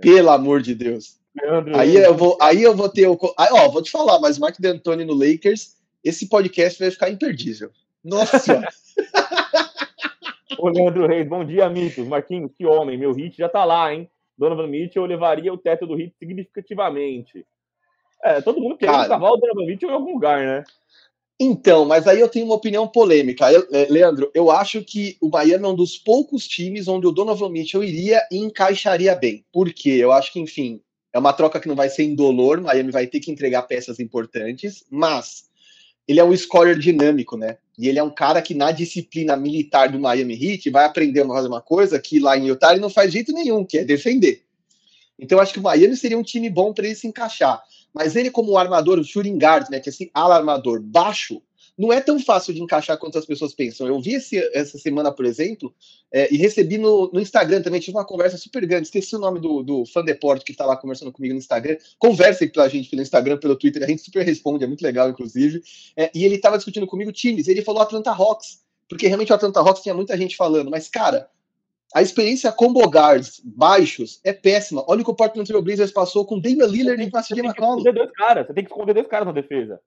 Speaker 1: Pelo amor de Deus. Leandro, aí eu vou, aí eu vou ter o. Aí, ó, vou te falar, mas Mike D'Antoni no Lakers, esse podcast vai ficar imperdível. Nossa.
Speaker 2: Ô, Leandro Reis, bom dia, mitos. Marquinhos, que homem, meu hit já tá lá, hein? Donovan Mitchell levaria o teto do hit significativamente. É, todo mundo quer cavar o Donovan Mitchell em algum lugar, né?
Speaker 1: Então, mas aí eu tenho uma opinião polêmica. Eu, é, Leandro, eu acho que o Miami é um dos poucos times onde o Donovan Mitchell iria e encaixaria bem. Por quê? Eu acho que, enfim, é uma troca que não vai ser indolor, Miami vai ter que entregar peças importantes, mas ele é um scorer dinâmico, né? E ele é um cara que na disciplina militar do Miami Heat vai aprender a fazer uma coisa que lá em Utah ele não faz jeito nenhum, que é defender. Então acho que o Miami seria um time bom para ele se encaixar. Mas ele como armador, o shooting guard, né, que é assim, alarmador baixo, não é tão fácil de encaixar quanto as pessoas pensam. Eu vi esse, essa semana, por exemplo, é, e recebi no, no, Instagram também, tive uma conversa super grande, esqueci o nome do, do fã deporte que está lá conversando comigo no Instagram. Conversem pela gente pelo Instagram, pelo Twitter, a gente super responde, é muito legal, inclusive. É, e ele estava discutindo comigo times, ele falou Atlanta Hawks, porque realmente o Atlanta Hawks tinha muita gente falando, mas, cara, a experiência combo guards baixos é péssima. Olha o que o Portland Trail Blazers passou com Damian Lillard e com a CJ
Speaker 2: McCollum. Você tem que esconder dois caras, você tem que esconder dois caras na defesa.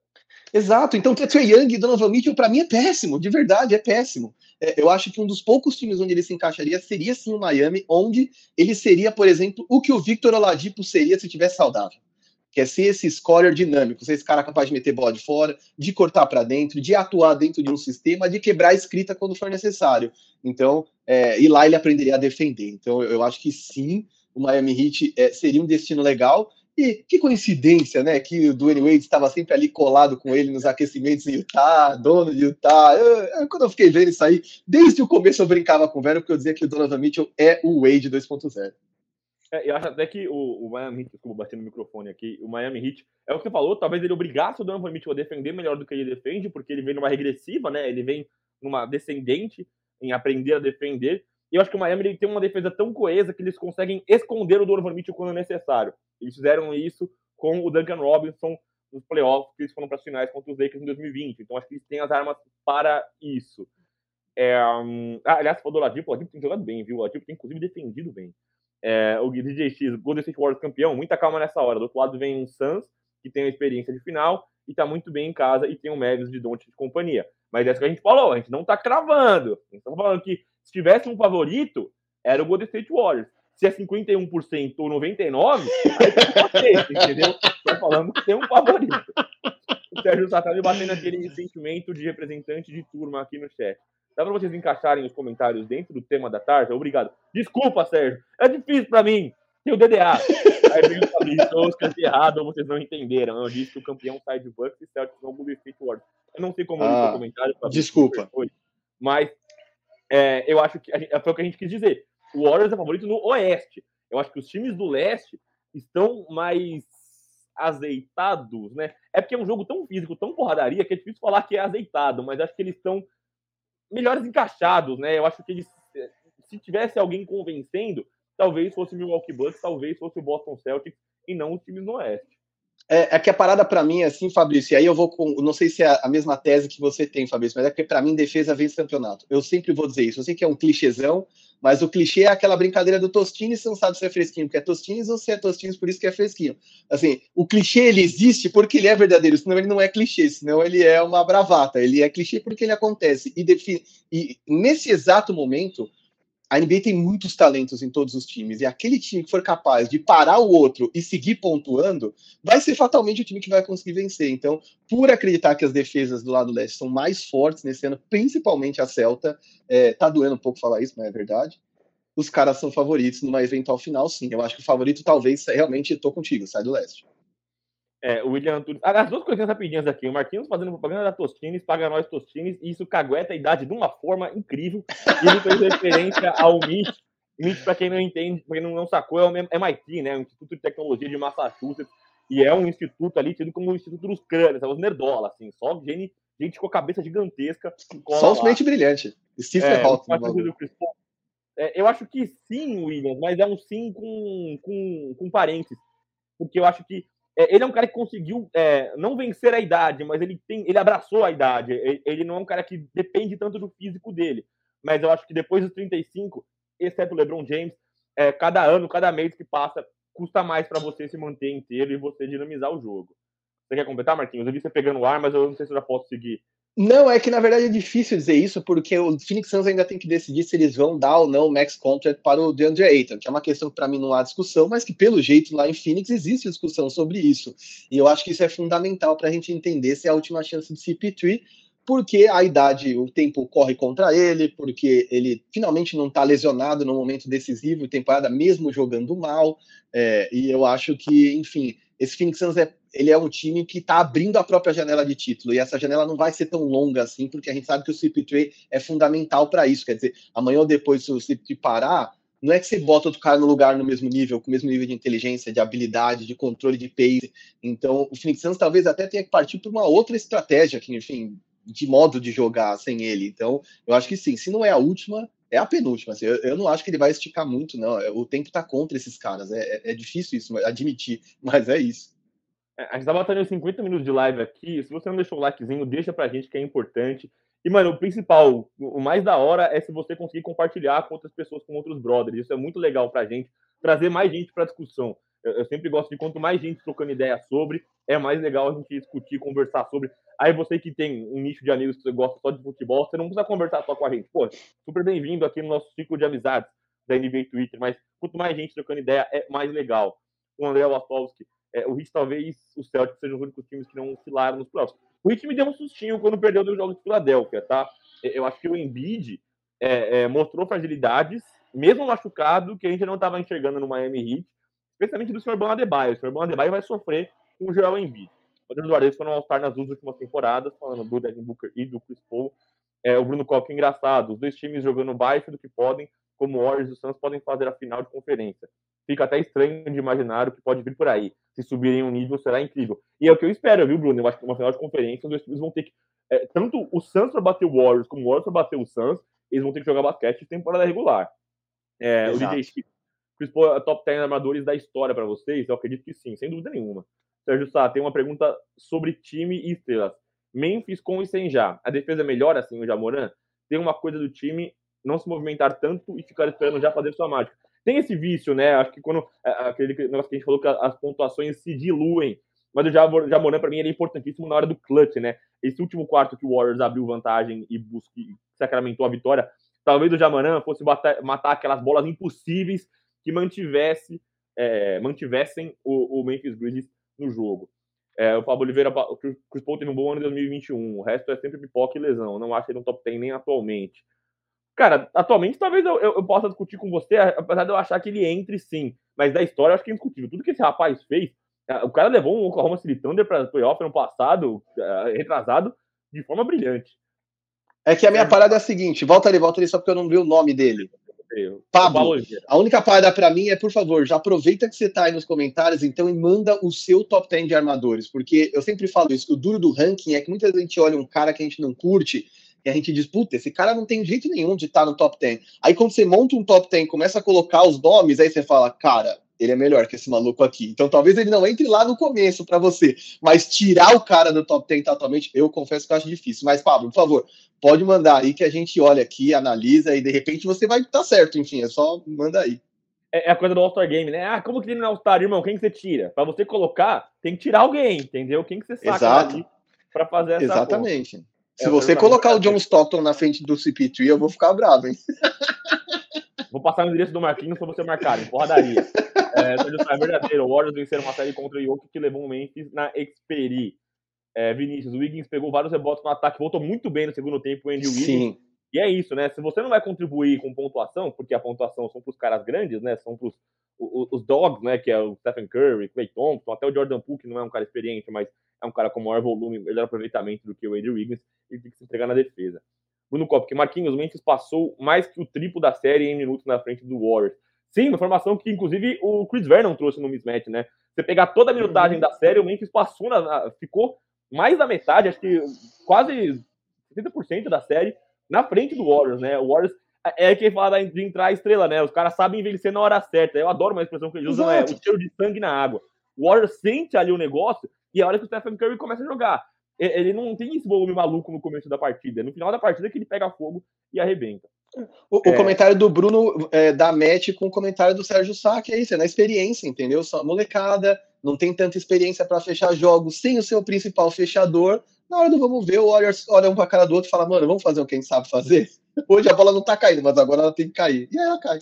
Speaker 1: Exato, então Trey Young e Donovan Mitchell para mim é péssimo, de verdade é péssimo. É, eu acho que um dos poucos times onde ele se encaixaria seria sim o Miami, onde ele seria, por exemplo, o que o Victor Oladipo seria se tivesse saudável. Que é ser esse scorer dinâmico, ser esse cara capaz de meter bola de fora, de cortar para dentro, de atuar dentro de um sistema, de quebrar a escrita quando for necessário. Então, é, e lá ele aprenderia a defender. Então, eu, eu acho que sim, o Miami Heat é, seria um destino legal. E que coincidência, né? Que o Dwayne Wade estava sempre ali colado com ele nos aquecimentos em Utah, dono de Utah. Eu, eu, quando eu fiquei vendo isso aí, desde o começo eu brincava com o velho, porque eu dizia que o Donovan Mitchell é o Wade 2.0.
Speaker 2: É, eu acho até que o, o Miami Heat, desculpa, batendo no microfone aqui, o Miami Heat, é o que você falou, talvez ele obrigasse o Donovan Mitchell a defender melhor do que ele defende, porque ele vem numa regressiva, né? Ele vem numa descendente em aprender a defender. E eu acho que o Miami ele tem uma defesa tão coesa que eles conseguem esconder o Donovan Mitchell quando necessário. Eles fizeram isso com o Duncan Robinson nos playoffs, que eles foram para as finais contra os Lakers em 2020. Então acho que eles têm as armas para isso. É, um... ah, aliás, falou do Ladipo, o Ladipo tem jogado bem, viu? O Ladipo tem inclusive defendido bem. É, o DJ X, Golden State Warriors campeão, muita calma nessa hora. Do outro lado vem o Suns, que tem a experiência de final e está muito bem em casa, e tem o Mavis de Don't de companhia. Mas é isso que a gente falou, a gente não está cravando. A gente tá falando que se tivesse um favorito, era o Golden State Warriors. Se é 51% ou 99%, aí tá entendeu? Estou falando que tem um favorito. O Sérgio Sá tá me batendo aquele sentimento de representante de turma aqui no chat. Dá para vocês encaixarem os comentários dentro do tema da tarde? Obrigado. Desculpa, Sérgio. É difícil para mim. Tem o DDA. Aí vem o Fabrício, ou escrevi errado, ou vocês não entenderam. Eu disse que o campeão sai de Bucks e Celtics não Golden State Warriors. Eu não sei como ah, o comentário.
Speaker 1: Desculpa.
Speaker 2: Mas é, eu acho que gente, foi o que a gente quis dizer. O Warriors é favorito no Oeste. Eu acho que os times do Leste estão mais azeitados, né? É porque é um jogo tão físico, tão porradaria, que é difícil falar que é azeitado, mas acho que eles estão melhores encaixados, né? Eu acho que eles, se tivesse alguém convencendo, talvez fosse o Milwaukee Bucks, talvez fosse o Boston Celtics e não os times no Oeste.
Speaker 1: É, é que a parada para mim é assim, Fabrício, e aí eu vou com. Não sei se é a mesma tese que você tem, Fabrício, mas é que para mim defesa vence campeonato. Eu sempre vou dizer isso. Eu sei que é um clichêzão, mas o clichê é aquela brincadeira do Tostines, você não sabe se é fresquinho porque é Tostines ou se é Tostines por isso que é fresquinho. Assim, o clichê ele existe porque ele é verdadeiro, senão ele não é clichê, senão ele é uma bravata. Ele é clichê porque ele acontece. E, define, e nesse exato momento, a NBA tem muitos talentos em todos os times, e aquele time que for capaz de parar o outro e seguir pontuando, vai ser fatalmente o time que vai conseguir vencer. Então, por acreditar que as defesas do lado leste são mais fortes nesse ano, principalmente a Celta, é, tá doendo um pouco falar isso, mas é verdade. Os caras são favoritos numa eventual final, sim. Eu acho que o favorito talvez realmente tô contigo, sai do leste.
Speaker 2: É, o William Antunes. As duas coisinhas rapidinhas aqui. O Marquinhos fazendo propaganda da Tostines, paga nós Tostines, e isso cagueta a idade de uma forma incrível. E ele fez referência ao MIT. MIT, para quem não entende, para quem não, sacou, é o MIT, né? O Instituto de Tecnologia de Massachusetts. E é um instituto ali tido como o Instituto dos Crânios, os nerdola, assim, só gente, gente com a cabeça gigantesca.
Speaker 1: Só os mente brilhante. Stephen é, Hawking.
Speaker 2: É, eu acho que sim, Williams, mas é um sim com, com, com parentes. Porque eu acho que é, ele é um cara que conseguiu é, não vencer a idade, mas ele tem, ele abraçou a idade. Ele, ele, não é um cara que depende tanto do físico dele. Mas eu acho que depois dos 35, exceto o LeBron James, é, cada ano, cada mês que passa, custa mais para você se manter inteiro e você dinamizar o jogo. Você quer completar, Marquinhos? Eu vi você pegando o ar, mas eu não sei se eu já posso seguir.
Speaker 1: Não, é que na verdade é difícil dizer isso, porque o Phoenix Suns ainda tem que decidir se eles vão dar ou não o max contract para o DeAndre Ayton, que é uma questão que para mim não há discussão, mas que pelo jeito lá em Phoenix existe discussão sobre isso. E eu acho que isso é fundamental para a gente entender se é a última chance de CP3, porque a idade, o tempo corre contra ele, porque ele finalmente não está lesionado no momento decisivo, temporada mesmo jogando mal, é, e eu acho que, enfim, esse Phoenix Suns é ele é um time que está abrindo a própria janela de título, e essa janela não vai ser tão longa assim, porque a gente sabe que o CP3 é fundamental para isso. Quer dizer, amanhã ou depois, se o CP3 parar, não é que você bota outro cara no lugar no mesmo nível, com o mesmo nível de inteligência, de habilidade, de controle de pace. Então, o Phoenix Suns talvez até tenha que partir para uma outra estratégia, que, enfim, de modo de jogar sem ele. Então, eu acho que sim, se não é a última, é a penúltima. Assim, eu, eu, não acho que ele vai esticar muito, não. O tempo está contra esses caras. É, é, é difícil isso, admitir, mas é isso.
Speaker 2: É, a gente tá batendo 50 minutos de live aqui. Se você não deixou o likezinho, deixa pra gente que é importante. E, mano, o principal, o mais da hora é se você conseguir compartilhar com outras pessoas, com outros brothers. Isso é muito legal pra gente, trazer mais gente pra discussão. Eu, eu, sempre gosto de quanto mais gente trocando ideia sobre, é mais legal a gente discutir, conversar sobre. Aí você que tem um nicho de amigos que você gosta só de futebol, você não precisa conversar só com a gente. Pô, super bem-vindo aqui no nosso ciclo de amizades da NBA Twitter, mas quanto mais gente trocando ideia, é mais legal. O André Wastowski, é, o Heat talvez o Celtics sejam os únicos times que não oscilaram nos próximos. O Heat me deu um sustinho quando perdeu dois jogos de Filadélfia, tá? Eu acho que o Embiid é, é, mostrou fragilidades, mesmo machucado, que a gente não estava enxergando no Miami Heat, especialmente do Sr. Ban Adebayo. O Sr. Ban Adebayo vai sofrer com o Joel Embiid. Outros jogadores foram All-Star nas duas últimas temporadas, falando do Devin Booker e do Chris Paul. É, o Bruno Koch, engraçado, os dois times jogando baixo do que podem, como o Warriors e o Suns podem fazer a final de conferência. Fica até estranho de imaginar o que pode vir por aí. Se subirem um nível, será incrível. E é o que eu espero, viu, Bruno? Eu acho que uma final de conferência, os dois times vão ter que. É, tanto o Suns para bater o Warriors, como o Warriors para bater o Suns, eles vão ter que jogar basquete de temporada regular. É, o DJ Chris Paul é top 10 armadores da história para vocês? Eu acredito que sim, sem dúvida nenhuma. Sérgio Sá, tem uma pergunta sobre time e estrelas. Memphis com e sem já. A defesa melhora assim o Jamoran? Tem uma coisa do time não se movimentar tanto e ficar esperando já fazer sua mágica. Tem esse vício, né? Acho que quando é, aquele negócio que a gente falou que as pontuações se diluem, mas o Jamoran para mim ele é importantíssimo na hora do clutch, né? Esse último quarto que o Warriors abriu vantagem e busque, sacramentou a vitória, talvez o Jamoran fosse matar aquelas bolas impossíveis que mantivesse, é, mantivessem o, o Memphis Grizzlies no jogo. É, o Pablo Oliveira, o Chris Paul teve um bom ano em 2021. O resto é sempre pipoca e lesão. Não acho ele um top 10 nem atualmente. Cara, atualmente talvez eu, eu, eu, possa discutir com você, apesar de eu achar que ele entre sim. Mas da história eu acho que é indiscutível. Tudo que esse rapaz fez, é, o cara levou um Oklahoma City Thunder para playoff ano passado, é, retrasado, de forma brilhante.
Speaker 1: É que a minha parada é a seguinte: volta ali, volta ali, só porque eu não vi o nome dele. Pablo, a única parada para mim é, por favor, já aproveita que você tá aí nos comentários, então, e manda o seu top 10 de armadores, porque eu sempre falo isso, que o duro do ranking é que muita gente olha um cara que a gente não curte e a gente diz, puta, esse cara não tem jeito nenhum de estar tá no top 10. Aí quando você monta um top 10 começa a colocar os nomes, aí você fala, cara, ele é melhor que esse maluco aqui. Então talvez ele não entre lá no começo para você, mas tirar o cara do top 10 totalmente, eu confesso que eu acho difícil. Mas, Pablo, por favor, pode mandar aí que a gente olha aqui, analisa e de repente você vai estar tá certo, enfim, é só manda aí.
Speaker 2: É, é a coisa do All-Star Game, né? Ah, como que tem no All-Star, irmão? Quem que você tira? Para você colocar, tem que tirar alguém, entendeu? Quem que você saca para fazer essa
Speaker 1: Exatamente. Se é, você colocar o John Stockton na frente do CP3, eu vou ficar bravo, hein?
Speaker 2: Vou passar o endereço do Marquinhos pra você marcar, em porradaria. É, é verdadeiro. O Warriors venceram uma série contra o Yoke que levou o Memphis na Xperi. É, Vinícius, o Wiggins pegou vários rebotes no ataque, voltou muito bem no segundo tempo, o Andy Wiggins. Sim. E é isso, né? Se você não vai contribuir com pontuação, porque a pontuação são para os caras grandes, né? São para os dogs, né? Que é o Stephen Curry, Clay Thompson, até o Jordan Poole, que não é um cara experiente, mas é um cara com maior volume, melhor aproveitamento do que o Andrew Wiggins, ele tem que se entregar na defesa. Bruno Copa, que Marquinhos Memphis passou mais que o triplo da série em minutos na frente do Warriors. Sim, uma informação que inclusive o Chris Vernon trouxe no mismatch, né? Você pegar toda a minutagem da série, o Memphis passou na, ficou mais da metade, acho que quase 70% da série na frente do Warriors, né? O Warriors é, é quem fala de entrar a estrela, né? Os caras sabem envelhecer na hora certa. Eu adoro uma expressão que eles usam, é o cheiro de sangue na água. O Warriors sente ali o negócio e é a hora que o Stephen Curry começa a jogar. Ele não tem esse volume maluco no começo da partida. No final da partida que ele pega fogo e arrebenta.
Speaker 1: O, é... o comentário do Bruno é, dá match com o comentário do Sérgio Sá, que é isso, é na experiência, entendeu? Só molecada, não tem tanta experiência para fechar jogos sem o seu principal fechador. Na hora do vamos ver, o Warriors olha um para cara do outro e fala, mano, vamos fazer o que a gente sabe fazer? Hoje a bola não tá caindo, mas agora ela tem que cair. E aí ela cai.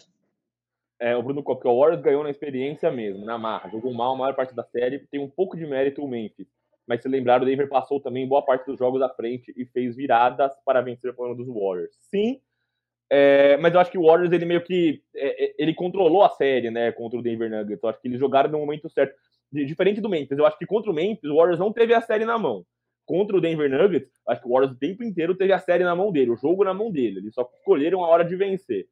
Speaker 2: É, o Bruno Cop, que o Warriors ganhou na experiência mesmo, na marra. Jogou mal a maior parte da série, tem um pouco de mérito o Memphis. Mas se lembrar, o Denver passou também boa parte dos jogos à frente e fez viradas para vencer o plano dos Warriors. Sim, é, mas eu acho que o Warriors, ele meio que. É, é, ele controlou a série, né, contra o Denver Nuggets. Eu acho que eles jogaram no momento certo. Diferente do Memphis, eu acho que contra o Memphis, o Warriors não teve a série na mão. Contra o Denver Nuggets, acho que o Warriors o tempo inteiro teve a série na mão dele, o jogo na mão dele. Eles só escolheram a hora de vencer.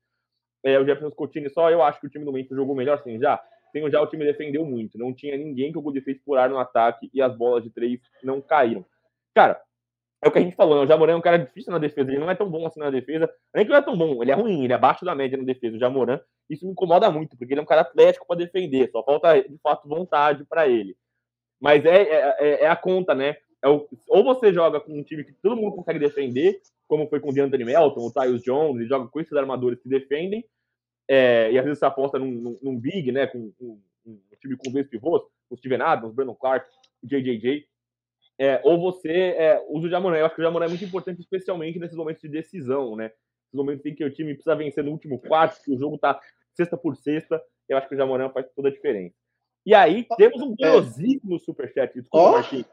Speaker 2: É, o Jefferson Coutinho, só eu acho que o time do Memphis jogou melhor, sim, já. Tem já o time defendeu muito. Não tinha ninguém que o Golden State furar no ataque e as bolas de três não caíram. Cara, é o que a gente falou? O Jamoran é um cara difícil na defesa, ele não é tão bom assim na defesa. Nem que não é tão bom, ele é ruim, ele é abaixo da média na defesa. O Jamoran, isso me incomoda muito, porque ele é um cara atlético para defender, só falta de fato vontade para ele. Mas é, é, é, é, a conta, né? É o, ou você joga com um time que todo mundo consegue defender, como foi com o DeAnthony Melton, o Tyus Jones, ele joga com esses armadores que defendem, é, e às vezes você aposta num, num, num big, né, com um, um, time com dois pivôs, o Steven Adams, o Brandon Clark, o JJJ, é, ou você é, usa o Jamoran. Eu acho que o Jamoran é muito importante, especialmente nesses momentos de decisão, né? Nesses momentos em que o time precisa vencer no último quarto, que o jogo tá sexta por sexta, eu acho que o Jamoran faz toda a diferença. E aí, temos um poderosíssimo é. superchat. Desculpa, oh. Marquinhos.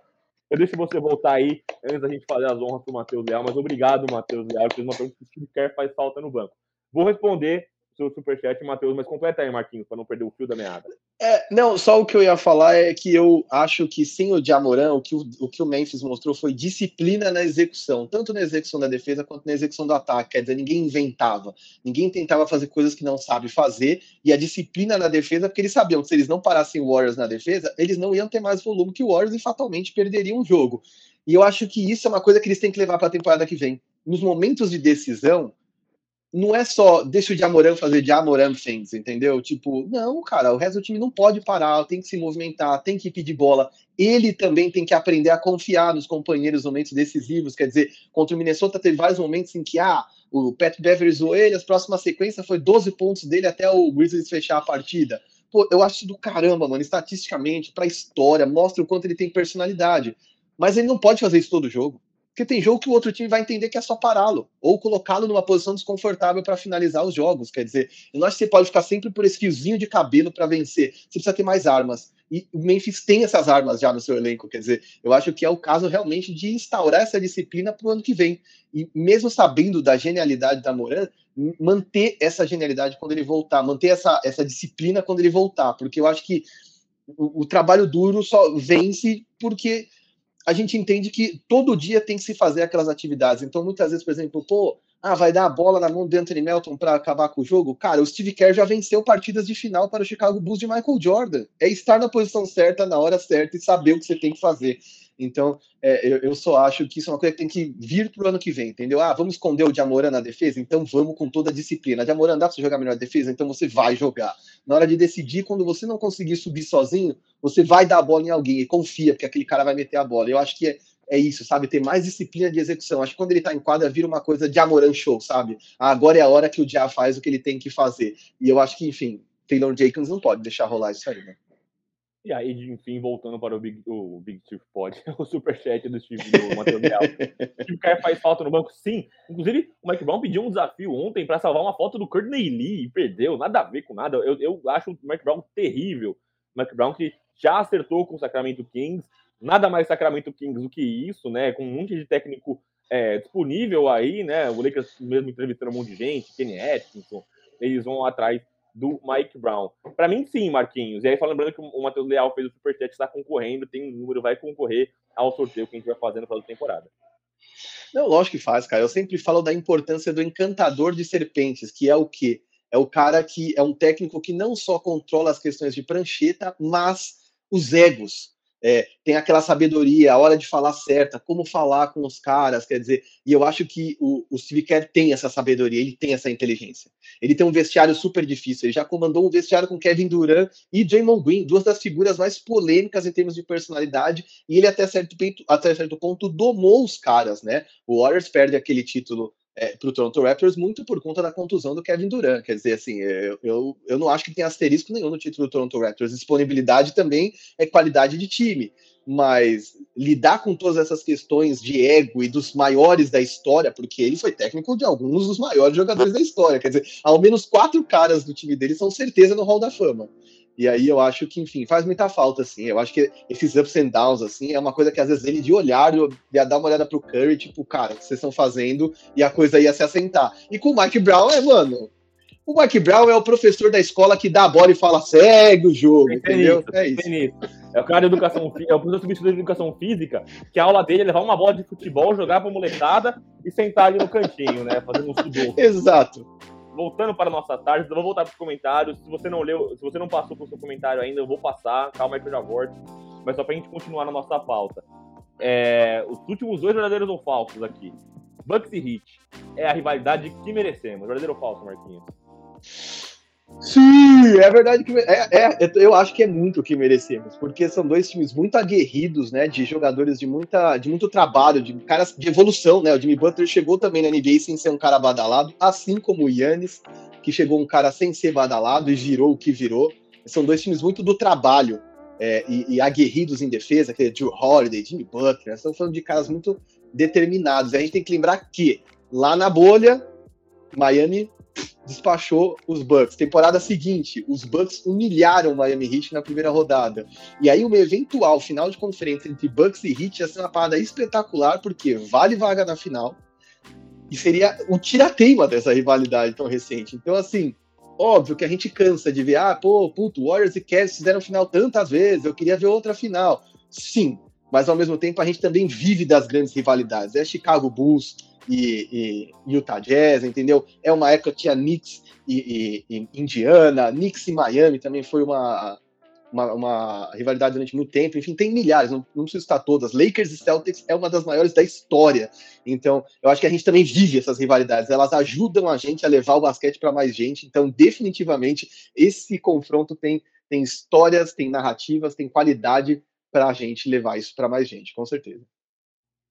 Speaker 2: Eu deixo você voltar aí, antes da gente fazer as honras pro Matheus Leal, mas obrigado, Matheus Leal, fez uma pergunta que o time quer faz falta no banco. Vou responder seu superchat, Matheus, mas completa aí, Marquinhos, para não perder o fio da meada.
Speaker 1: É, não, só o que eu ia falar é que eu acho que sem o Jamoran, o que o, o que o Memphis mostrou foi disciplina na execução, tanto na execução da defesa quanto na execução do ataque. Quer dizer, ninguém inventava, ninguém tentava fazer coisas que não sabe fazer, e a disciplina na defesa, porque eles sabiam que se eles não parassem o Warriors na defesa, eles não iam ter mais volume que o Warriors e fatalmente perderiam o jogo. E eu acho que isso é uma coisa que eles têm que levar para a temporada que vem. Nos momentos de decisão, não é só deixa o Jamoran fazer Jamoran things, entendeu? Tipo, não, cara, o resto do time não pode parar, tem que se movimentar, tem que pedir bola. Ele também tem que aprender a confiar nos companheiros nos momentos decisivos. Quer dizer, contra o Minnesota teve vários momentos em que, ah, o Pat Beverly zoou ele, a próxima sequência foi 12 pontos dele até o Grizzlies fechar a partida. Pô, eu acho do caramba, mano, estatisticamente, pra história, mostra o quanto ele tem personalidade. Mas ele não pode fazer isso todo jogo. Porque tem jogo que o outro time vai entender que é só pará-lo, ou colocá-lo numa posição desconfortável para finalizar os jogos. Quer dizer, eu acho que você pode ficar sempre por esse fiozinho de cabelo para vencer. Você precisa ter mais armas. E o Memphis tem essas armas já no seu elenco. Quer dizer, eu acho que é o caso realmente de instaurar essa disciplina para o ano que vem. E mesmo sabendo da genialidade da Moran, manter essa genialidade quando ele voltar, manter essa, essa disciplina quando ele voltar. Porque eu acho que o, o trabalho duro só vence porque a gente entende que todo dia tem que se fazer aquelas atividades. Então, muitas vezes, por exemplo, pô, ah, vai dar a bola na mão do Anthony Melton para acabar com o jogo? Cara, o Steve Kerr já venceu partidas de final para o Chicago Bulls de Michael Jordan. É estar na posição certa, na hora certa e saber o que você tem que fazer. Então, é, eu, eu, só acho que isso é uma coisa que tem que vir para o ano que vem, entendeu? Ah, vamos esconder o Jamoran na defesa? Então vamos com toda a disciplina. Jamoran dá para você jogar melhor defesa? Então você vai jogar. Na hora de decidir, quando você não conseguir subir sozinho, você vai dar a bola em alguém e confia, porque aquele cara vai meter a bola. Eu acho que é, é isso, sabe? Ter mais disciplina de execução. Acho que quando ele tá em quadra, vira uma coisa de Amoran show, sabe? Ah, agora é a hora que o Dia faz o que ele tem que fazer. E eu acho que, enfim, Taylor Jenkins não pode deixar rolar isso aí, né?
Speaker 2: E aí, enfim, voltando para o Big, o Big Chief Pod, o superchat do Steve do Matheus Leal. o Steve Kerr faz falta no banco? Sim. Inclusive, o Mike Brown pediu um desafio ontem para salvar uma foto do Courtney Lee e perdeu. Nada a ver com nada. Eu, eu acho o Mike Brown terrível. O Mike Brown que já acertou com o Sacramento Kings. Nada mais Sacramento Kings do que isso, né? Com um monte de técnico é, disponível aí, né? O Lakers mesmo entrevistando um monte de gente, Kenny Atkinson. Eles vão atrás do Mike Brown. Para mim, sim, Marquinhos. E aí, só lembrando que o Matheus Leal fez o Superchat, está concorrendo, tem um número, vai concorrer ao sorteio que a gente vai fazer no final da temporada.
Speaker 1: Não, lógico que faz, cara. Eu sempre falo da importância do encantador de serpentes, que é o quê? É o cara que é um técnico que não só controla as questões de prancheta, mas os egos é, tem aquela sabedoria, a hora de falar certa, como falar com os caras, quer dizer, e eu acho que o, o Steve Kerr tem essa sabedoria, ele tem essa inteligência. Ele tem um vestiário super difícil, ele já comandou um vestiário com Kevin Durant e Draymond Green, duas das figuras mais polêmicas em termos de personalidade, e ele até certo, até certo ponto domou os caras, né? O Warriors perde aquele título é, para o Toronto Raptors muito por conta da contusão do Kevin Durant. Quer dizer, assim, eu, eu, eu não acho que tem asterisco nenhum no título do Toronto Raptors. Disponibilidade também é qualidade de time. Mas lidar com todas essas questões de ego e dos maiores da história, porque ele foi técnico de alguns dos maiores jogadores da história. Quer dizer, ao menos quatro caras do time dele são certeza no Hall da Fama. E aí eu acho que, enfim, faz muita falta, assim. Eu acho que esses ups and downs, assim, é uma coisa que às vezes ele de olhar, ia dar uma olhada pro Curry, tipo, cara, o que vocês estão fazendo? E a coisa ia se assentar. E com o Mike Brown é, mano. O Mike Brown é o professor da escola que dá a bola e fala, segue o jogo, é entendeu? Isso,
Speaker 2: é isso. É o cara de educação física, é o professor substituto de educação física, que a aula dele é levar uma bola de futebol, jogar pra molecada e sentar ali no cantinho, né? Fazendo um sudoku.
Speaker 1: Exato
Speaker 2: voltando para a nossa tarde, vou voltar para os comentários. Se você não leu, se você não passou pelo seu comentário ainda, eu vou passar. Calma aí que eu já volto. Mas só para a gente continuar na nossa pauta. É, os últimos dois verdadeiros ou falsos aqui. Bucks e Heat. É a rivalidade que merecemos. Verdadeiro ou falso, Marquinhos?
Speaker 1: Sim, é verdade que é, é, eu acho que é muito o que merecemos, porque são dois times muito aguerridos, né, de jogadores de muita, de muito trabalho, de caras de evolução, né? O Jimmy Butler chegou também na NBA sem ser um cara badalado, assim como o Yannis, que chegou um cara sem ser badalado e virou o que virou. são dois times muito do trabalho é, e, e, aguerridos em defesa, que é Drew Holiday, Jimmy Butler, estamos falando de caras muito determinados. A gente tem que lembrar que lá na bolha, Miami despachou os Bucks. Temporada seguinte, os Bucks humilharam o Miami Heat na primeira rodada. E aí, uma eventual final de conferência entre Bucks e Heat ia ser uma parada espetacular, porque vale vaga na final. E seria o tirateima dessa rivalidade tão recente. Então, assim, óbvio que a gente cansa de ver, ah, pô, puto, Warriors e Cavs fizeram final tantas vezes, eu queria ver outra final. Sim, mas ao mesmo tempo a gente também vive das grandes rivalidades. É Chicago Bulls, e, e Utah Jazz, entendeu? É uma época que tinha Knicks e, e, e, Indiana, Knicks e Miami também foi uma, uma, uma, rivalidade durante muito tempo. Enfim, tem milhares, não, não preciso citar todas. Lakers e Celtics é uma das maiores da história. Então, eu acho que a gente também vive essas rivalidades. Elas ajudam a gente a levar o basquete para mais gente. Então, definitivamente, esse confronto tem, tem histórias, tem narrativas, tem qualidade para a gente levar isso para mais gente, com certeza.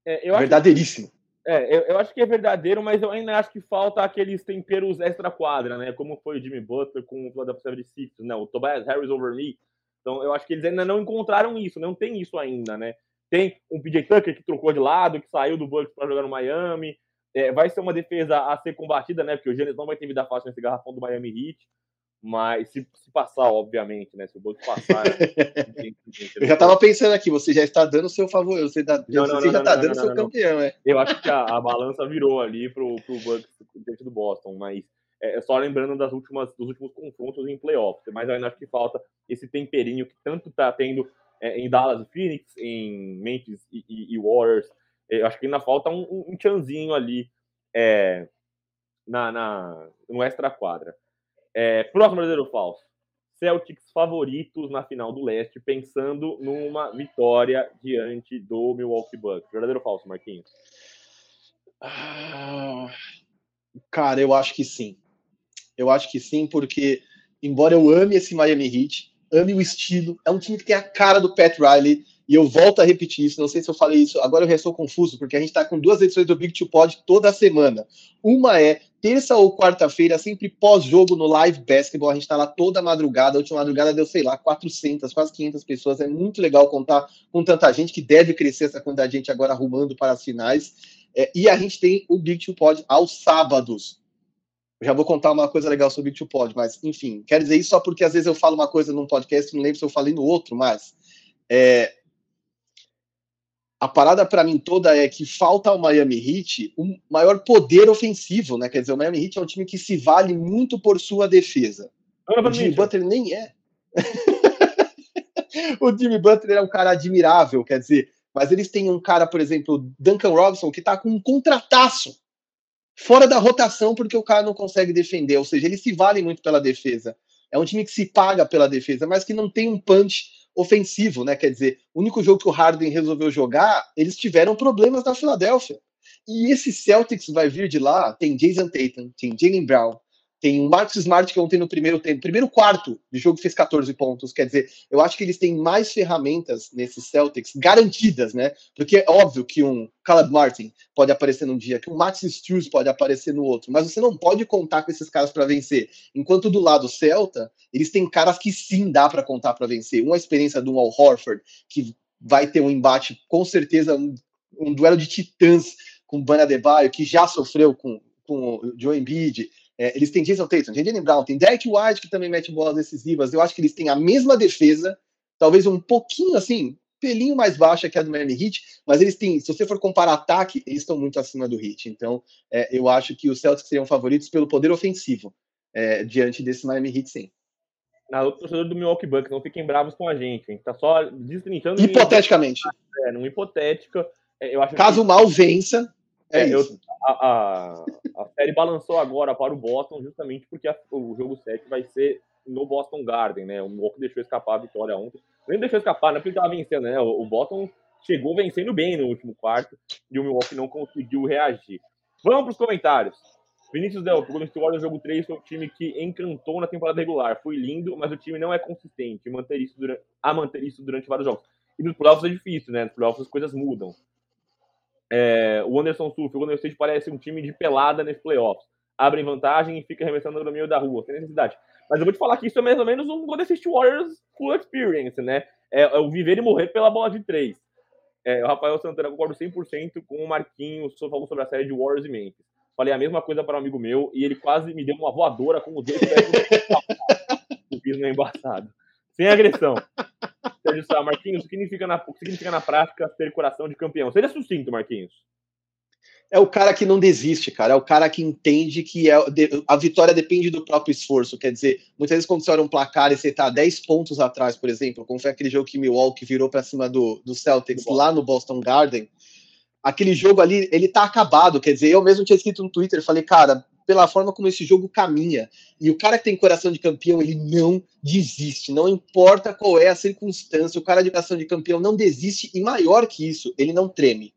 Speaker 1: É, Verdadeiríssimo. Que
Speaker 2: é, eu, eu, acho que é verdadeiro, mas eu ainda acho que falta aqueles temperos extra-quadra, né? Como foi o Jimmy Butler com o Philadelphia 76 né? O Tobias Harris over me. Então, eu acho que eles ainda não encontraram isso, não tem isso ainda, né? Tem um PJ Tucker que trocou de lado, que saiu do Bucks para jogar no Miami. É, vai ser uma defesa a ser combatida, né? Porque o Giannis não vai ter vida fácil nesse garrafão do Miami Heat. Mas se, se, passar, obviamente, né? Se o Bucks passar.
Speaker 1: eu já estava pensando aqui, você já está dando o seu favor, você, dá, não, você não, já está dando o seu campeão, é.
Speaker 2: Eu acho que a, a balança virou ali pro, pro Bucks diante do Boston, mas é, é só lembrando das últimas, dos últimos confrontos em playoffs. Mas eu ainda acho que falta esse temperinho que tanto está tendo é, em Dallas e Phoenix, em Memphis e, e, e Warriors. Eu acho que ainda falta um, um, um tchanzinho ali é, na, na, no extra-quadra. É, próximo verdadeiro ou falso? Celtics favoritos na final do leste, pensando numa vitória diante do Milwaukee Bucks. Verdadeiro ou falso, Marquinhos?
Speaker 1: Ah, cara, eu acho que sim. Eu acho que sim, porque embora eu ame esse Miami Heat, ame o estilo, é um time que tem a cara do Pat Riley, e eu volto a repetir isso, não sei se eu falei isso, agora eu já estou confuso, porque a gente está com duas edições do Big Two Pod toda semana. Uma é terça ou quarta-feira, sempre pós-jogo no Live Basketball, a gente está lá toda madrugada, a última madrugada deu, sei lá, 400, quase 500 pessoas, é muito legal contar com tanta gente, que deve crescer essa quantidade de gente agora arrumando para as finais. É, e a gente tem o Big Two Pod aos sábados. Eu já vou contar uma coisa legal sobre o Pod, mas enfim, quero dizer isso só porque às vezes eu falo uma coisa num podcast, não lembro se eu falei no outro, mas é, a parada para mim toda é que falta ao Miami Heat um maior poder ofensivo, né? Quer dizer, o Miami Heat é um time que se vale muito por sua defesa. o Jimmy Butler nem é. o Jimmy Butler é um cara admirável, quer dizer, mas eles têm um cara, por exemplo, Duncan Robinson, que tá com um contrataço fora da rotação porque o cara não consegue defender, ou seja, eles se valem muito pela defesa. É um time que se paga pela defesa, mas que não tem um punch ofensivo, né? Quer dizer, o único jogo que o Harden resolveu jogar, eles tiveram problemas na Filadélfia. E esse Celtics vai vir de lá, tem Jason Tatum, tem Jalen Brown, tem o Marcus Smart que ontem no primeiro tempo, primeiro quarto de jogo fez 14 pontos. Quer dizer, eu acho que eles têm mais ferramentas nesses Celtics garantidas, né? Porque é óbvio que um Caleb Martin pode aparecer num dia, que um Max Struz pode aparecer no outro, mas você não pode contar com esses caras para vencer. Enquanto do lado Celta, eles têm caras que sim dá para contar para vencer. Uma experiência do Al Horford, que vai ter um embate, com certeza, um, um duelo de titãs com o Bana Debaio, que já sofreu com, com o Joe Embiid é, eles têm Jason Tatum, tem Jalen Brown, tem Derek White, que também mete bolas decisivas. Eu acho que eles têm a mesma defesa, talvez um pouquinho assim, pelinho mais baixa que a do Miami Heat, mas eles têm, se você for comparar ataque, eles estão muito acima do Heat. Então, é, eu acho que os Celtics seriam favoritos pelo poder ofensivo é, diante desse Miami Heat, sim.
Speaker 2: Na outra torcedor do Milwaukee Bucks, não fiquem bravos com a gente. A gente tá só destrinchando.
Speaker 1: Hipoteticamente.
Speaker 2: É, num hipotética. É, eu acho
Speaker 1: Caso
Speaker 2: que...
Speaker 1: mal vença, é, é
Speaker 2: eu, a, a, a, série balançou agora para o Boston justamente porque a, o jogo 7 vai ser no Boston Garden, né? O Milwaukee deixou escapar a vitória ontem. Nem deixou escapar, não é porque ele estava vencendo, né? O, o Boston chegou vencendo bem no último quarto e o Milwaukee não conseguiu reagir. Vamos para os comentários. Vinícius Del, o Golden State Warriors jogo 3 foi um time que encantou na temporada regular. Foi lindo, mas o time não é consistente manter isso durante, a manter isso durante vários jogos. E nos playoffs é difícil, né? Nos playoffs as coisas mudam. É, o Anderson Sul, o Golden State parece um time de pelada nesse playoffs. abrem vantagem e fica arremessando no meio da rua, sem necessidade. Mas eu vou te falar que isso é mais ou menos um Golden State Warriors full experience, né? É, é o viver e morrer pela bola de três. É, o Rafael Santana concordo 100% com o Marquinhos falou sobre a série de Warriors e Memphis. Falei a mesma coisa para um amigo meu e ele quase me deu uma voadora com dois pés no piso meio embaçado. Sem agressão. Sérgio Sá, Marquinhos, o que significa na, o que significa na prática ter coração de campeão? Seja sucinto, Marquinhos
Speaker 1: é o cara que não desiste, cara. É o cara que entende que é, a vitória depende do próprio esforço. Quer dizer, muitas vezes quando você olha um placar e você tá 10 pontos atrás, por exemplo, como foi aquele jogo que Milwaukee virou para cima do, do Celtics lá no Boston Garden, aquele jogo ali, ele tá acabado. Quer dizer, eu mesmo tinha escrito no Twitter, falei, cara, pela forma como esse jogo caminha, e o cara que tem coração de campeão, ele não desiste, não importa qual é a circunstância, o cara de coração de campeão não desiste, e maior que isso, ele não treme.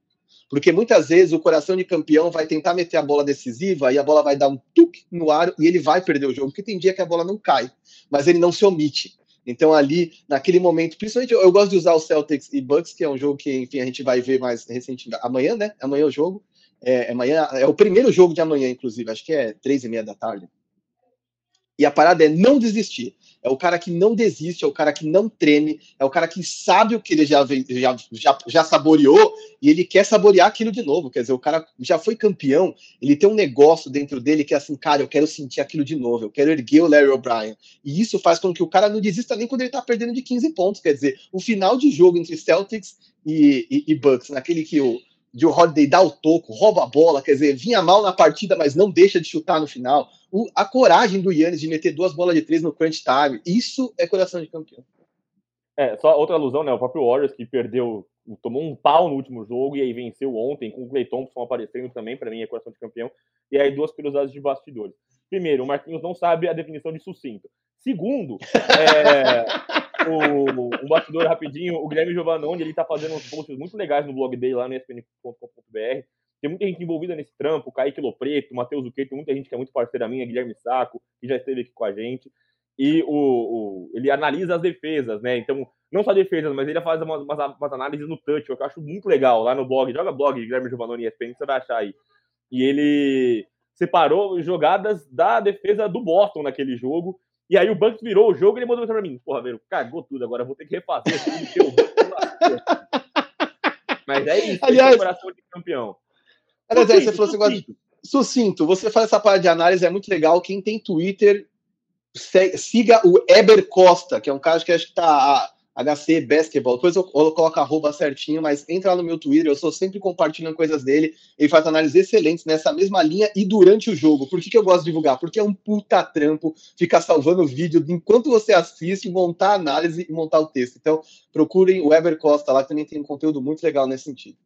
Speaker 1: Porque muitas vezes o coração de campeão vai tentar meter a bola decisiva e a bola vai dar um tuque no ar e ele vai perder o jogo, porque tem dia que a bola não cai, mas ele não se omite. Então, ali, naquele momento, principalmente eu, eu gosto de usar o Celtics e Bucks, que é um jogo que, enfim, a gente vai ver mais recentemente. Amanhã, né? Amanhã é o jogo. É, amanhã, é o primeiro jogo de amanhã, inclusive, acho que é três e meia da tarde. E a parada é não desistir. É o cara que não desiste, é o cara que não treme, é o cara que sabe o que ele já, já, já, já saboreou e ele quer saborear aquilo de novo. Quer dizer, o cara já foi campeão, ele tem um negócio dentro dele que é assim, cara, eu quero sentir aquilo de novo, eu quero erguer o Larry O'Brien. E isso faz com que o cara não desista nem quando ele tá perdendo de 15 pontos. Quer dizer, o final de jogo entre Celtics e, e, e Bucks, naquele que o de o Holiday dar o toco, rouba a bola, quer dizer, vinha mal na partida, mas não deixa de chutar no final. O, a coragem do Yannis de meter duas bolas de três no crunch time, isso é coração de campeão.
Speaker 2: É, só outra alusão, né? O próprio Warriors que perdeu, tomou um pau no último jogo e aí venceu ontem, com o Clay Thompson aparecendo também, para mim é coração de campeão. E aí duas curiosidades de bastidores. Primeiro, o Marquinhos não sabe a definição de sucinto. Segundo, é, o, um bastidor rapidinho, o Guilherme Giovannone, ele tá fazendo uns posts muito legais no blog dele lá no espn.com.br. Tem muita gente envolvida nesse trampo, Kaique Lopreto, Matheus Zuqueto, muita gente que é muito parceira minha, Guilherme Saco, que já esteve aqui com a gente. E o, o ele analisa as defesas, né? Então, não só defesas, mas ele faz umas, umas, umas análises no touch, eu acho muito legal lá no blog. Joga blog Guilherme Giovannone ESPN, você vai achar aí. E ele separou jogadas da defesa do Boston naquele jogo e aí o Bucks virou o jogo e ele mandou pra mim, porra, velho, cagou tudo, agora vou ter que refazer tudo Mas é isso,
Speaker 1: Aliás,
Speaker 2: é coração de campeão.
Speaker 1: Aliás, sucinto, você falou assim, sucinto. sucinto, você faz essa parte de análise, é muito legal. Quem tem Twitter, siga o Eber Costa, que é um cara que acho que tá HC Basketball. Depois eu, eu coloco arroba certinho, mas entra lá no meu Twitter, eu estou sempre compartilhando coisas dele. Ele faz análises excelentes nessa mesma linha e durante o jogo. Por que, que eu gosto de divulgar? Porque é um puta trampo ficar salvando o vídeo enquanto você assiste, montar a análise e montar o texto. Então, procurem o Weber Costa lá, que também tem um conteúdo muito legal nesse sentido.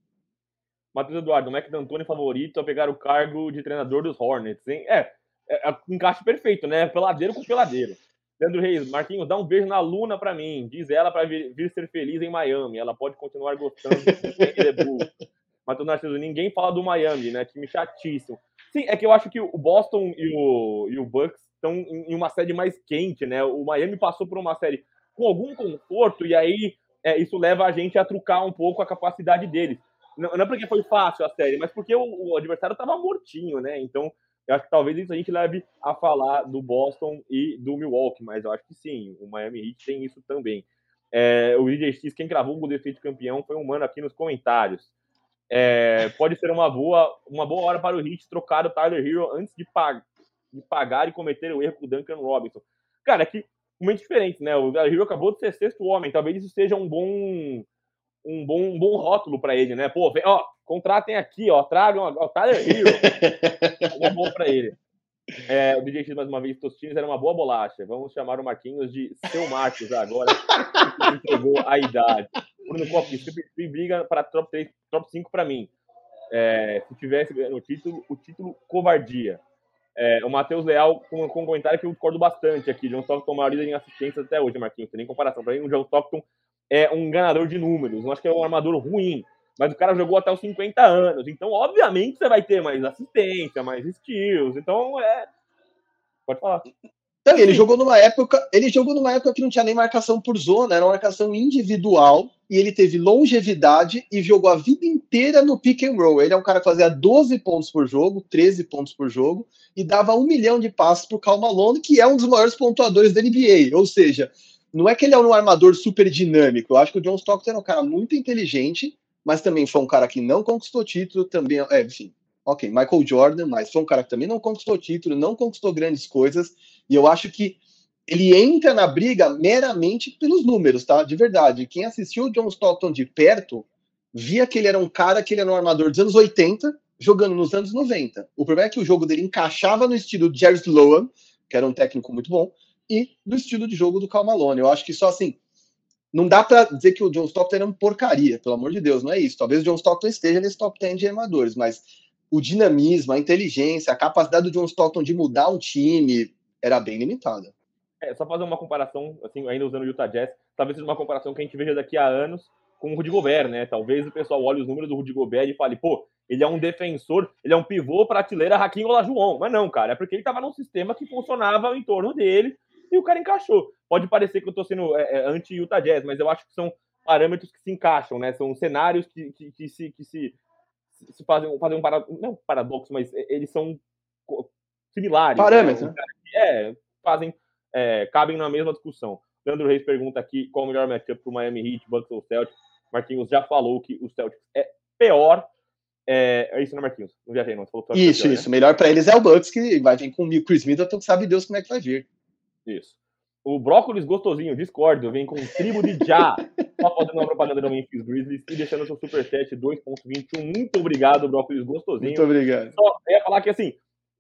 Speaker 2: Matheus Eduardo, o Mac D'Antoni favorito a pegar o cargo de treinador dos Hornets, hein? É, é, é um encaixe perfeito, né? Peladeiro com peladeiro. Leandro Reis, Marquinhos, dá um beijo na Luna para mim. Diz ela para vir, vir, ser feliz em Miami. Ela pode continuar gostando de Matheus Narciso, ninguém fala do Miami, né? Time chatíssimo. Sim, é que eu acho que o Boston e o, e o Bucks estão em uma série mais quente, né? O Miami passou por uma série com algum conforto e aí é, isso leva a gente a trucar um pouco a capacidade deles. Não, não é porque foi fácil a série, mas porque o, o adversário estava mortinho, né? Então eu acho que talvez isso a gente leve a falar do Boston e do Milwaukee, mas eu acho que sim, o Miami Heat tem isso também. É, o DJ X, quem gravou o Golden campeão foi um mano aqui nos comentários. É, pode ser uma boa, uma boa hora para o Heat trocar o Tyler Hero antes de, pag de pagar e cometer o erro com o Duncan Robinson. Cara, é que muito diferente, né? O Tyler Hero acabou de ser sexto homem, talvez isso seja um bom um bom, um bom rótulo para ele, né? Pô, vem, ó, contratem aqui, ó, tragam o Tyler Hero. é bom para ele. É, o DJ X, mais uma vez, Tostines era uma boa bolacha. Vamos chamar o Marquinhos de seu Marcos agora, que entregou a idade. Bruno Coppi, sempre briga para top 3, top 5 para mim. É, se tivesse ganhando o título, o título covardia. É, o Matheus Leal com, com um comentário que eu discordo bastante aqui. John Stockton, maior líder em assistências até hoje, Marquinhos. Tem nem comparação. Para mim, o John Stockton é um ganador de números. Não acho que é um armador ruim, mas o cara jogou até os 50 anos. Então, obviamente, você vai ter mais assistência, mais steals. Então, é. Pode falar.
Speaker 1: Não, ele jogou numa época, ele jogou numa época que não tinha nem marcação por zona, era uma marcação individual, e ele teve longevidade e jogou a vida inteira no pick and roll. Ele é um cara que fazia 12 pontos por jogo, 13 pontos por jogo, e dava um milhão de passes pro Cal Malone, que é um dos maiores pontuadores da NBA. Ou seja, não é que ele é um armador super dinâmico. Eu acho que o John Stockton é um cara muito inteligente, mas também foi um cara que não conquistou título, também, é, enfim, ok, Michael Jordan, mas foi um cara que também não conquistou título, não conquistou grandes coisas, e eu acho que ele entra na briga meramente pelos números, tá? De verdade. Quem assistiu o John Stockton de perto via que ele era um cara que ele era um armador dos anos 80, jogando nos anos 90. O problema é que o jogo dele encaixava no estilo de Jerry Sloan, que era um técnico muito bom, e no estilo de jogo do Cal Malone. Eu acho que só assim, não dá para dizer que o John Stockton era uma porcaria, pelo amor de Deus, não é isso. Talvez o John Stockton esteja nesse top 10 de armadores, mas o dinamismo, a inteligência, a capacidade do John Stockton de mudar um time era bem limitada.
Speaker 2: É, só fazer uma comparação, assim, ainda usando o Utah Jazz, talvez seja uma comparação que a gente veja daqui a anos com o Rudy Gobert, né? Talvez o pessoal olhe os números do Rudy Gobert e fale, pô, ele é um defensor, ele é um pivô prateleira Raquinho Olajuwon. Mas não, cara, é porque ele estava num sistema que funcionava em torno dele e o cara encaixou. Pode parecer que eu estou sendo é, é, anti-Utah Jazz, mas eu acho que são parâmetros que se encaixam, né? São cenários que, que, que se, que se se fazem, fazem um paradoxo, não paradoxo, mas eles são similares.
Speaker 1: Né? Parâmetros. Né?
Speaker 2: É, fazem, é, cabem na mesma discussão. Leandro Reis pergunta aqui qual o melhor matchup para o Miami Heat, Bucks ou Celtics. Marquinhos já falou que o Celtics é pior. É, é isso, né, Marquinhos? Não viajei, não.
Speaker 1: Isso, é pior, isso. Né? Melhor para eles é o Bucks, que vai vir com o Chris Middleton, sabe Deus como é que vai vir.
Speaker 2: Isso. O Brócolis Gostosinho, discordo, vem com tribo de já. Só fazendo uma propaganda do Memphis Grizzlies e deixando seu superchat 2.21. Muito obrigado, Brócolis Gostosinho.
Speaker 1: Muito obrigado.
Speaker 2: Só ia falar que assim,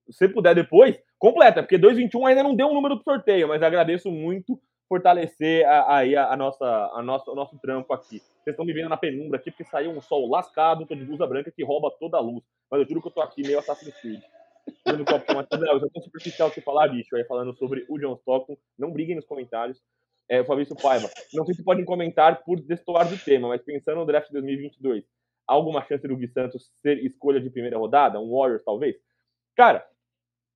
Speaker 2: se puder depois, completa, porque 2.21 ainda não deu um número do sorteio, mas agradeço muito fortalecer aí a, a, nossa, a nossa, o nosso trampo aqui. Vocês estão me vendo na penumbra aqui porque saiu um sol lascado, tô de blusa branca que rouba toda a luz. Mas eu juro que eu tô aqui meio Assassin's Creed. Bruno Copo, Matheus, eu já tô superficial que falar, bicho, aí falando sobre o John Stockton. Não briguem nos comentários. É, o Fabrício Paiva. Não sei se podem comentar por destoar do tema, mas pensando no draft 2022, há alguma chance do Gui Santos ser escolha de primeira rodada? Um Warriors, talvez? Cara,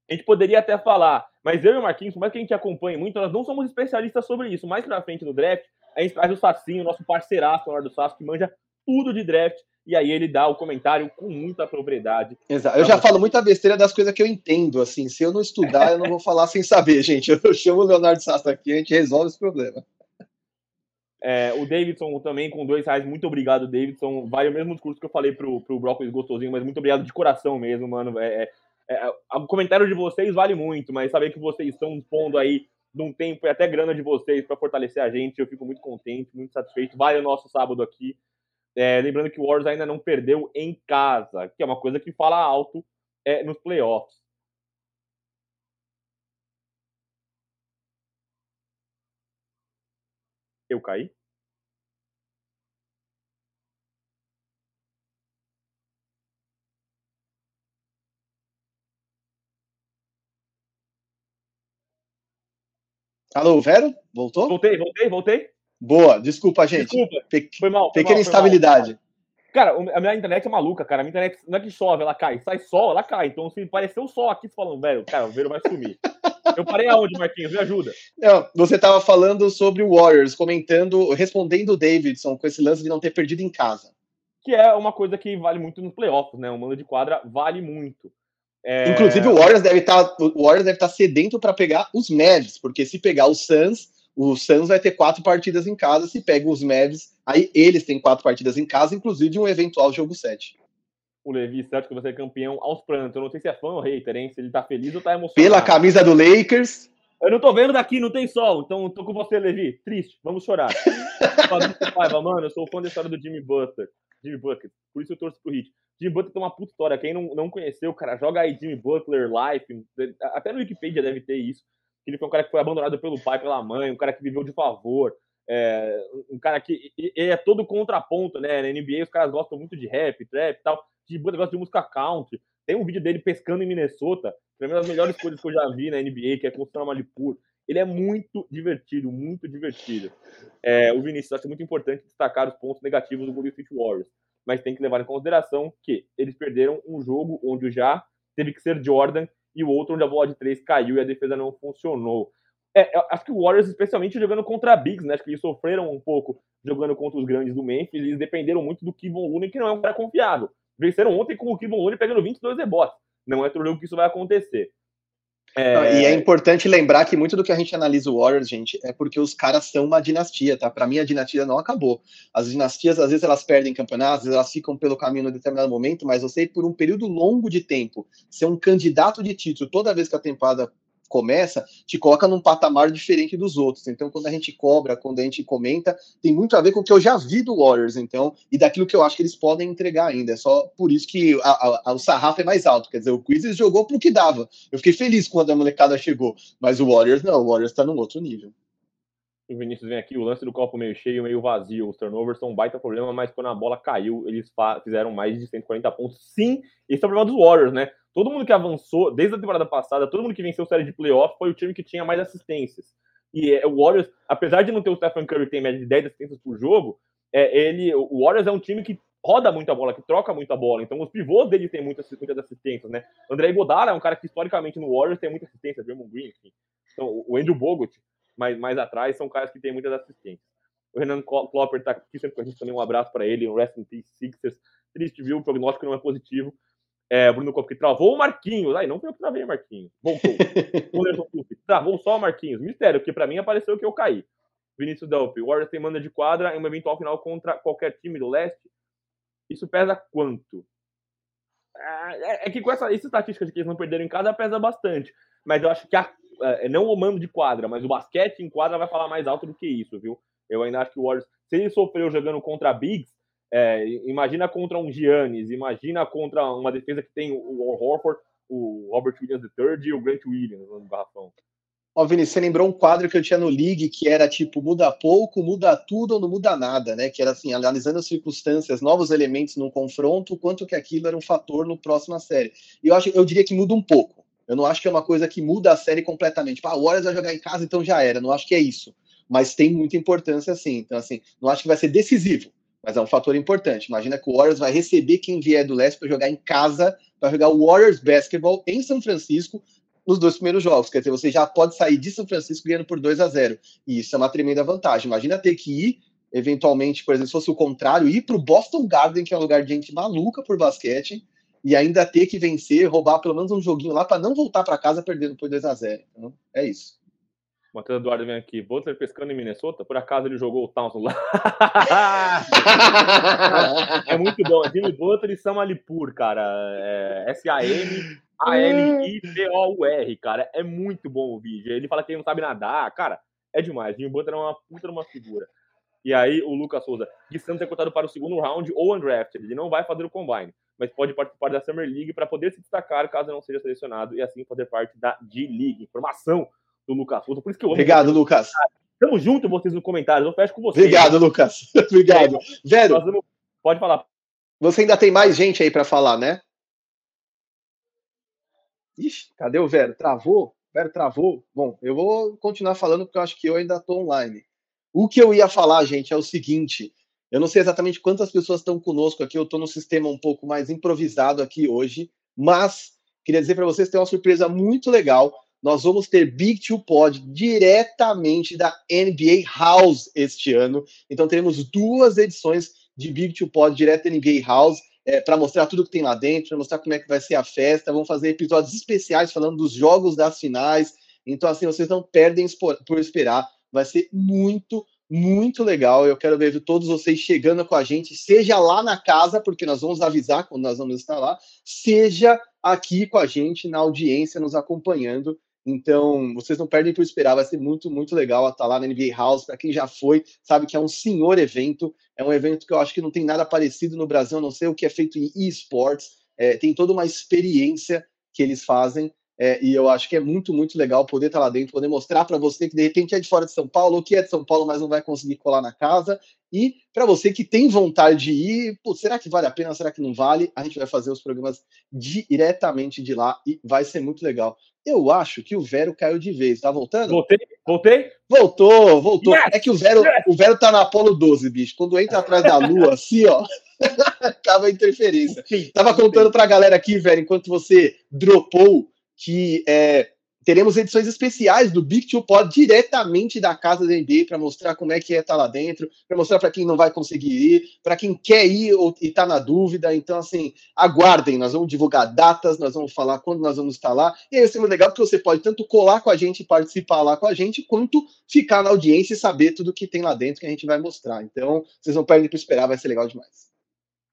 Speaker 2: a gente poderia até falar, mas eu e o Marquinhos, mais que a gente acompanhe muito, nós não somos especialistas sobre isso. Mais pra frente no draft, a gente traz o Sacinho, nosso parceiraço hora do Sasso, que manja tudo de draft e aí ele dá o comentário com muita propriedade.
Speaker 1: Exato. Eu já falo muita besteira das coisas que eu entendo, assim, se eu não estudar, eu não vou falar sem saber, gente. Eu chamo o Leonardo Sastra aqui, a gente resolve esse problema.
Speaker 2: É, o Davidson também com dois reais, muito obrigado, Davidson. Vai o mesmo discurso que eu falei pro, pro Brócolis gostosinho, mas muito obrigado de coração mesmo, mano. É, é, é o comentário de vocês vale muito, mas saber que vocês estão pondo aí de um tempo e até grana de vocês para fortalecer a gente, eu fico muito contente, muito satisfeito. Vai o nosso sábado aqui. É, lembrando que o Warriors ainda não perdeu em casa, que é uma coisa que fala alto é, nos playoffs. Eu caí?
Speaker 1: Alô, Vero? Voltou?
Speaker 2: Voltei, voltei, voltei.
Speaker 1: Boa, desculpa, gente.
Speaker 2: Desculpa, Pe foi mal.
Speaker 1: Foi pequena mal, instabilidade. Mal.
Speaker 2: Cara, a minha internet é maluca, cara. A minha internet não é que chove, ela cai. Sai sol, ela cai. Então, se parecer o sol aqui, falando, velho, cara, o Vero vai sumir. Eu parei aonde, Marquinhos? Me ajuda.
Speaker 1: Não, você estava falando sobre o Warriors, comentando, respondendo o Davidson com esse lance de não ter perdido em casa.
Speaker 2: Que é uma coisa que vale muito nos playoffs, né? O mando de quadra vale muito.
Speaker 1: É... Inclusive, o Warriors deve estar tá, o Warriors deve estar tá sedento para pegar os Mavs, porque se pegar o Suns, o Suns vai ter quatro partidas em casa, se pega os Mavs, aí eles têm quatro partidas em casa, inclusive um eventual jogo 7.
Speaker 2: O Levi certo que vai ser campeão aos prantos. Eu não sei se é fã ou hater, hein? Se ele tá feliz ou tá emocionado.
Speaker 1: Pela camisa do Lakers.
Speaker 2: Eu não tô vendo daqui, não tem sol. Então tô com você, Levi. Triste, vamos chorar. Paiva, mano, eu sou fã da história do Jimmy Butler. Jimmy Butler. Por isso eu torço pro Hit. Jimmy Butler tem uma puta história. Quem não, não conheceu, cara, joga aí Jimmy Butler Life. Até no Wikipedia deve ter isso que ele foi um cara que foi abandonado pelo pai, pela mãe, um cara que viveu de favor, é, um cara que ele é todo contraponto, né? Na NBA os caras gostam muito de rap, trap e tal. De gosta de música country. Tem um vídeo dele pescando em Minnesota, que é uma das melhores coisas que eu já vi na NBA, que é com o Malipur. Ele é muito divertido, muito divertido. É, o Vinícius, acho muito importante destacar os pontos negativos do Golden State Warriors, mas tem que levar em consideração que eles perderam um jogo onde já teve que ser Jordan e o outro onde a bola de três caiu e a defesa não funcionou. É, acho que o Warriors, especialmente jogando contra a Bigs, né? Acho que eles sofreram um pouco jogando contra os grandes do Memphis. Eles dependeram muito do Kevon Looney, que não é um cara confiável. Venceram ontem com o Kevon Looney pegando 22 rebotes. Não é jogo que isso vai acontecer.
Speaker 1: É... E é importante lembrar que muito do que a gente analisa o Warriors, gente, é porque os caras são uma dinastia, tá? Para mim, a dinastia não acabou. As dinastias, às vezes, elas perdem campeonatos, às vezes elas ficam pelo caminho em determinado momento, mas você, por um período longo de tempo, ser um candidato de título toda vez que a temporada começa, te coloca num patamar diferente dos outros. Então, quando a gente cobra, quando a gente comenta, tem muito a ver com o que eu já vi do Warriors, então, e daquilo que eu acho que eles podem entregar ainda. É só por isso que a, a, o sarrafo é mais alto. Quer dizer, o Quizzes jogou pro que dava. Eu fiquei feliz quando a molecada chegou, mas o Warriors não, o Warriors tá num outro nível.
Speaker 2: O Vinícius vem aqui, o lance do copo meio cheio, meio vazio. Os turnovers são um baita problema, mas quando a bola caiu, eles fizeram mais de 140 pontos. Sim, esse é o problema dos Warriors, né? Todo mundo que avançou, desde a temporada passada, todo mundo que venceu série de playoff foi o time que tinha mais assistências. E é, o Warriors, apesar de não ter o Stephen Curry que tem média de 10 assistências por jogo, é, ele, o Warriors é um time que roda muita bola, que troca muita bola. Então os pivôs dele têm muitas, muitas assistências, né? André Godala é um cara que historicamente no Warriors tem muita assistência, Draymond Green, enfim. Então o Andrew Bogut, mais, mais atrás, são caras que têm muitas assistências. O Renan Klopper tá aqui sempre com a gente também, um abraço para ele, um Rest in Peace Sixers. Triste, viu? O prognóstico não é positivo. É, Bruno Cop que travou o Marquinhos. Aí não foi eu que travei o Marquinhos. Voltou. travou só o Marquinhos. Mistério, porque para mim apareceu que eu caí. Vinícius Delphi. O Warriors tem manda de quadra em uma eventual final contra qualquer time do leste. Isso pesa quanto? É, é que com essa, essa estatística de que eles não perderam em casa pesa bastante. Mas eu acho que a, é, não o mando de quadra, mas o basquete em quadra vai falar mais alto do que isso, viu? Eu ainda acho que o Warriors, se ele sofreu jogando contra Bigs, é, imagina contra um Giannis, imagina contra uma defesa que tem o Horford, o Robert Williams III e o Grant Williams no garrafão.
Speaker 1: Ó, Vini, você lembrou um quadro que eu tinha no League que era tipo muda pouco, muda tudo ou não muda nada, né? Que era assim, analisando as circunstâncias, novos elementos num confronto, quanto que aquilo era um fator no próximo série. E eu acho, eu diria que muda um pouco. Eu não acho que é uma coisa que muda a série completamente. Tipo, ah, o Warriors vai jogar em casa, então já era. Não acho que é isso. Mas tem muita importância, sim. Então, assim, não acho que vai ser decisivo mas é um fator importante. Imagina que o Warriors vai receber quem vier do leste para jogar em casa, para jogar o Warriors Basketball em São Francisco nos dois primeiros jogos. Quer dizer, você já pode sair de São Francisco ganhando por 2 a 0 E isso é uma tremenda vantagem. Imagina ter que ir, eventualmente, por exemplo, se fosse o contrário, ir para o Boston Garden, que é um lugar de gente maluca por basquete, e ainda ter que vencer, roubar pelo menos um joguinho lá para não voltar para casa perdendo por 2 a 0 Então, é isso.
Speaker 2: Matheus Eduardo vem aqui. Butler pescando em Minnesota? Por acaso ele jogou o Townsend lá? é muito bom. Jimmy Butler e Sam Alipur, cara. É S-A-M-A-L-I-P-O-U-R, cara. É muito bom o vídeo. Ele fala que ele não sabe nadar. Cara, é demais. Jimmy Butler é uma puta uma figura. E aí o Lucas Souza. De Santos é cotado para o segundo round ou undrafted. Ele não vai fazer o combine, mas pode participar da Summer League para poder se destacar caso não seja selecionado e assim fazer parte da D-League. Informação do Lucas Souza. Por isso que eu amo.
Speaker 1: Obrigado, vocês. Lucas.
Speaker 2: Tamo junto, vocês no comentário. Eu fecho com vocês.
Speaker 1: Obrigado, Lucas. Obrigado. Vero,
Speaker 2: vamos... pode falar.
Speaker 1: Você ainda tem mais gente aí para falar, né? Ixi, cadê o Vero? Travou? Vero travou? Bom, eu vou continuar falando porque eu acho que eu ainda estou online. O que eu ia falar, gente, é o seguinte. Eu não sei exatamente quantas pessoas estão conosco aqui. Eu estou no sistema um pouco mais improvisado aqui hoje, mas queria dizer para vocês que tem uma surpresa muito legal nós vamos ter Big Two Pod diretamente da NBA House este ano. Então teremos duas edições de Big Two Pod direto da NBA House. É, para mostrar tudo que tem lá dentro, para mostrar como é que vai ser a festa. Vamos fazer episódios especiais falando dos jogos das finais. Então, assim, vocês não perdem por esperar. Vai ser muito, muito legal. Eu quero ver todos vocês chegando com a gente, seja lá na casa, porque nós vamos avisar quando nós vamos estar lá, seja aqui com a gente na audiência, nos acompanhando. Então, vocês não perdem por esperar, vai ser muito, muito legal estar lá na NBA House. Para quem já foi, sabe que é um senhor evento. É um evento que eu acho que não tem nada parecido no Brasil, a não ser o que é feito em esports. É, tem toda uma experiência que eles fazem. É, e eu acho que é muito, muito legal poder estar lá dentro, poder mostrar para você que de repente é de fora de São Paulo, ou que é de São Paulo, mas não vai conseguir colar na casa. E para você que tem vontade de ir, pô, será que vale a pena? Será que não vale? A gente vai fazer os programas diretamente de lá e vai ser muito legal. Eu acho que o Vero caiu de vez. Tá voltando?
Speaker 2: Voltei, voltei.
Speaker 1: Voltou, voltou. Yes, é que o Vero, yes. o Vero tá no Apolo 12, bicho. Quando entra atrás da lua, assim, ó, tava interferência. Sim, Tava contando pra galera aqui, velho, enquanto você dropou, que é, teremos edições especiais do Big Two Pod diretamente da casa da NBA para mostrar como é que é estar tá lá dentro, para mostrar para quem não vai conseguir ir, para quem quer ir ou está na dúvida. Então, assim, aguardem, nós vamos divulgar datas, nós vamos falar quando nós vamos estar lá. E aí vai ser muito legal porque você pode tanto colar com a gente e participar lá com a gente, quanto ficar na audiência e saber tudo que tem lá dentro que a gente vai mostrar. Então, vocês não perdem para esperar, vai ser legal demais.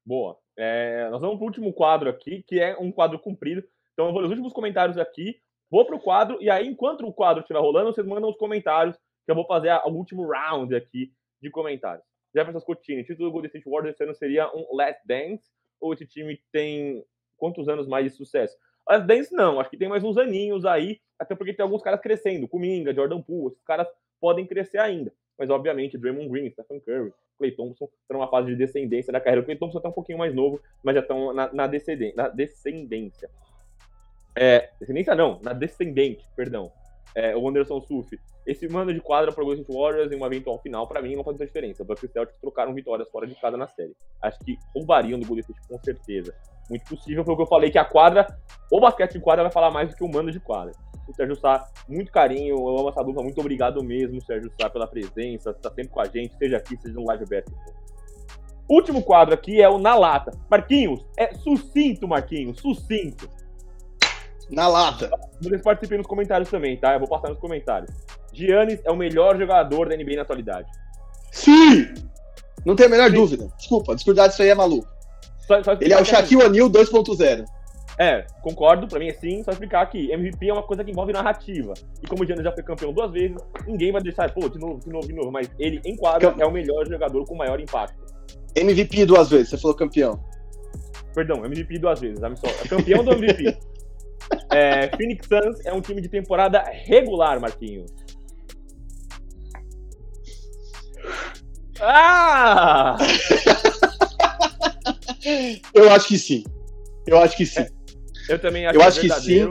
Speaker 2: Boa. É, nós vamos para o último quadro aqui, que é um quadro comprido. Então, eu vou ler os últimos comentários aqui Vou pro quadro, e aí, enquanto o quadro estiver rolando, vocês mandam os comentários, que eu vou fazer o último round aqui de comentários. Jefferson Scotini, título do Golden State Warriors esse ano seria um Last Dance? Ou esse time tem quantos anos mais de sucesso? Last Dance não, acho que tem mais uns aninhos aí, até porque tem alguns caras crescendo, Kuminga, Jordan Poole, esses caras podem crescer ainda. Mas, obviamente, Draymond Green, Stephen Curry, Clay Thompson estão numa fase de descendência da carreira. O Clay Thompson está um pouquinho mais novo, mas já estão na, na, na descendência. É, descendência não, na descendente, perdão. É, o Anderson Sufi. Esse mando de quadra para o Golden Warriors em uma eventual final, para mim, não faz muita diferença. Bucks e Celtics trocaram vitórias fora de casa na série. Acho que roubariam do Golden State com certeza. Muito possível, foi o que eu falei, que a quadra, o basquete de quadra vai falar mais do que o mando de quadra. O Sérgio Sá, muito carinho, eu amo essa dupla, muito obrigado mesmo, Sérgio Sá, pela presença, está sempre com a gente, seja aqui, seja no Live Bet. Último quadro aqui é o Na Lata. Marquinhos, é sucinto, Marquinhos, sucinto.
Speaker 1: Na lata.
Speaker 2: Vocês participem nos comentários também, tá? Eu vou passar nos comentários. Giannis é o melhor jogador da NBA na atualidade.
Speaker 1: Sim! Não tem a menor Sim. dúvida. Desculpa, discordar disso aí é maluco. Só, só Ele é o Shaquille O'Neal 2.0.
Speaker 2: É, concordo, pra mim é sim, só explicar que MVP é uma coisa que envolve narrativa. E como o Giannis já foi campeão duas vezes, ninguém vai deixar, pô, de novo, de novo, de novo. Mas ele, em quadra, é o melhor jogador com maior impacto.
Speaker 1: MVP duas vezes, você falou campeão.
Speaker 2: Perdão, MVP duas vezes, só. É campeão do MVP. É, Phoenix Suns é um time de temporada regular, Marquinhos.
Speaker 1: Ah! Eu acho que sim. Eu acho que sim. É,
Speaker 2: eu também acho,
Speaker 1: eu acho que, é que sim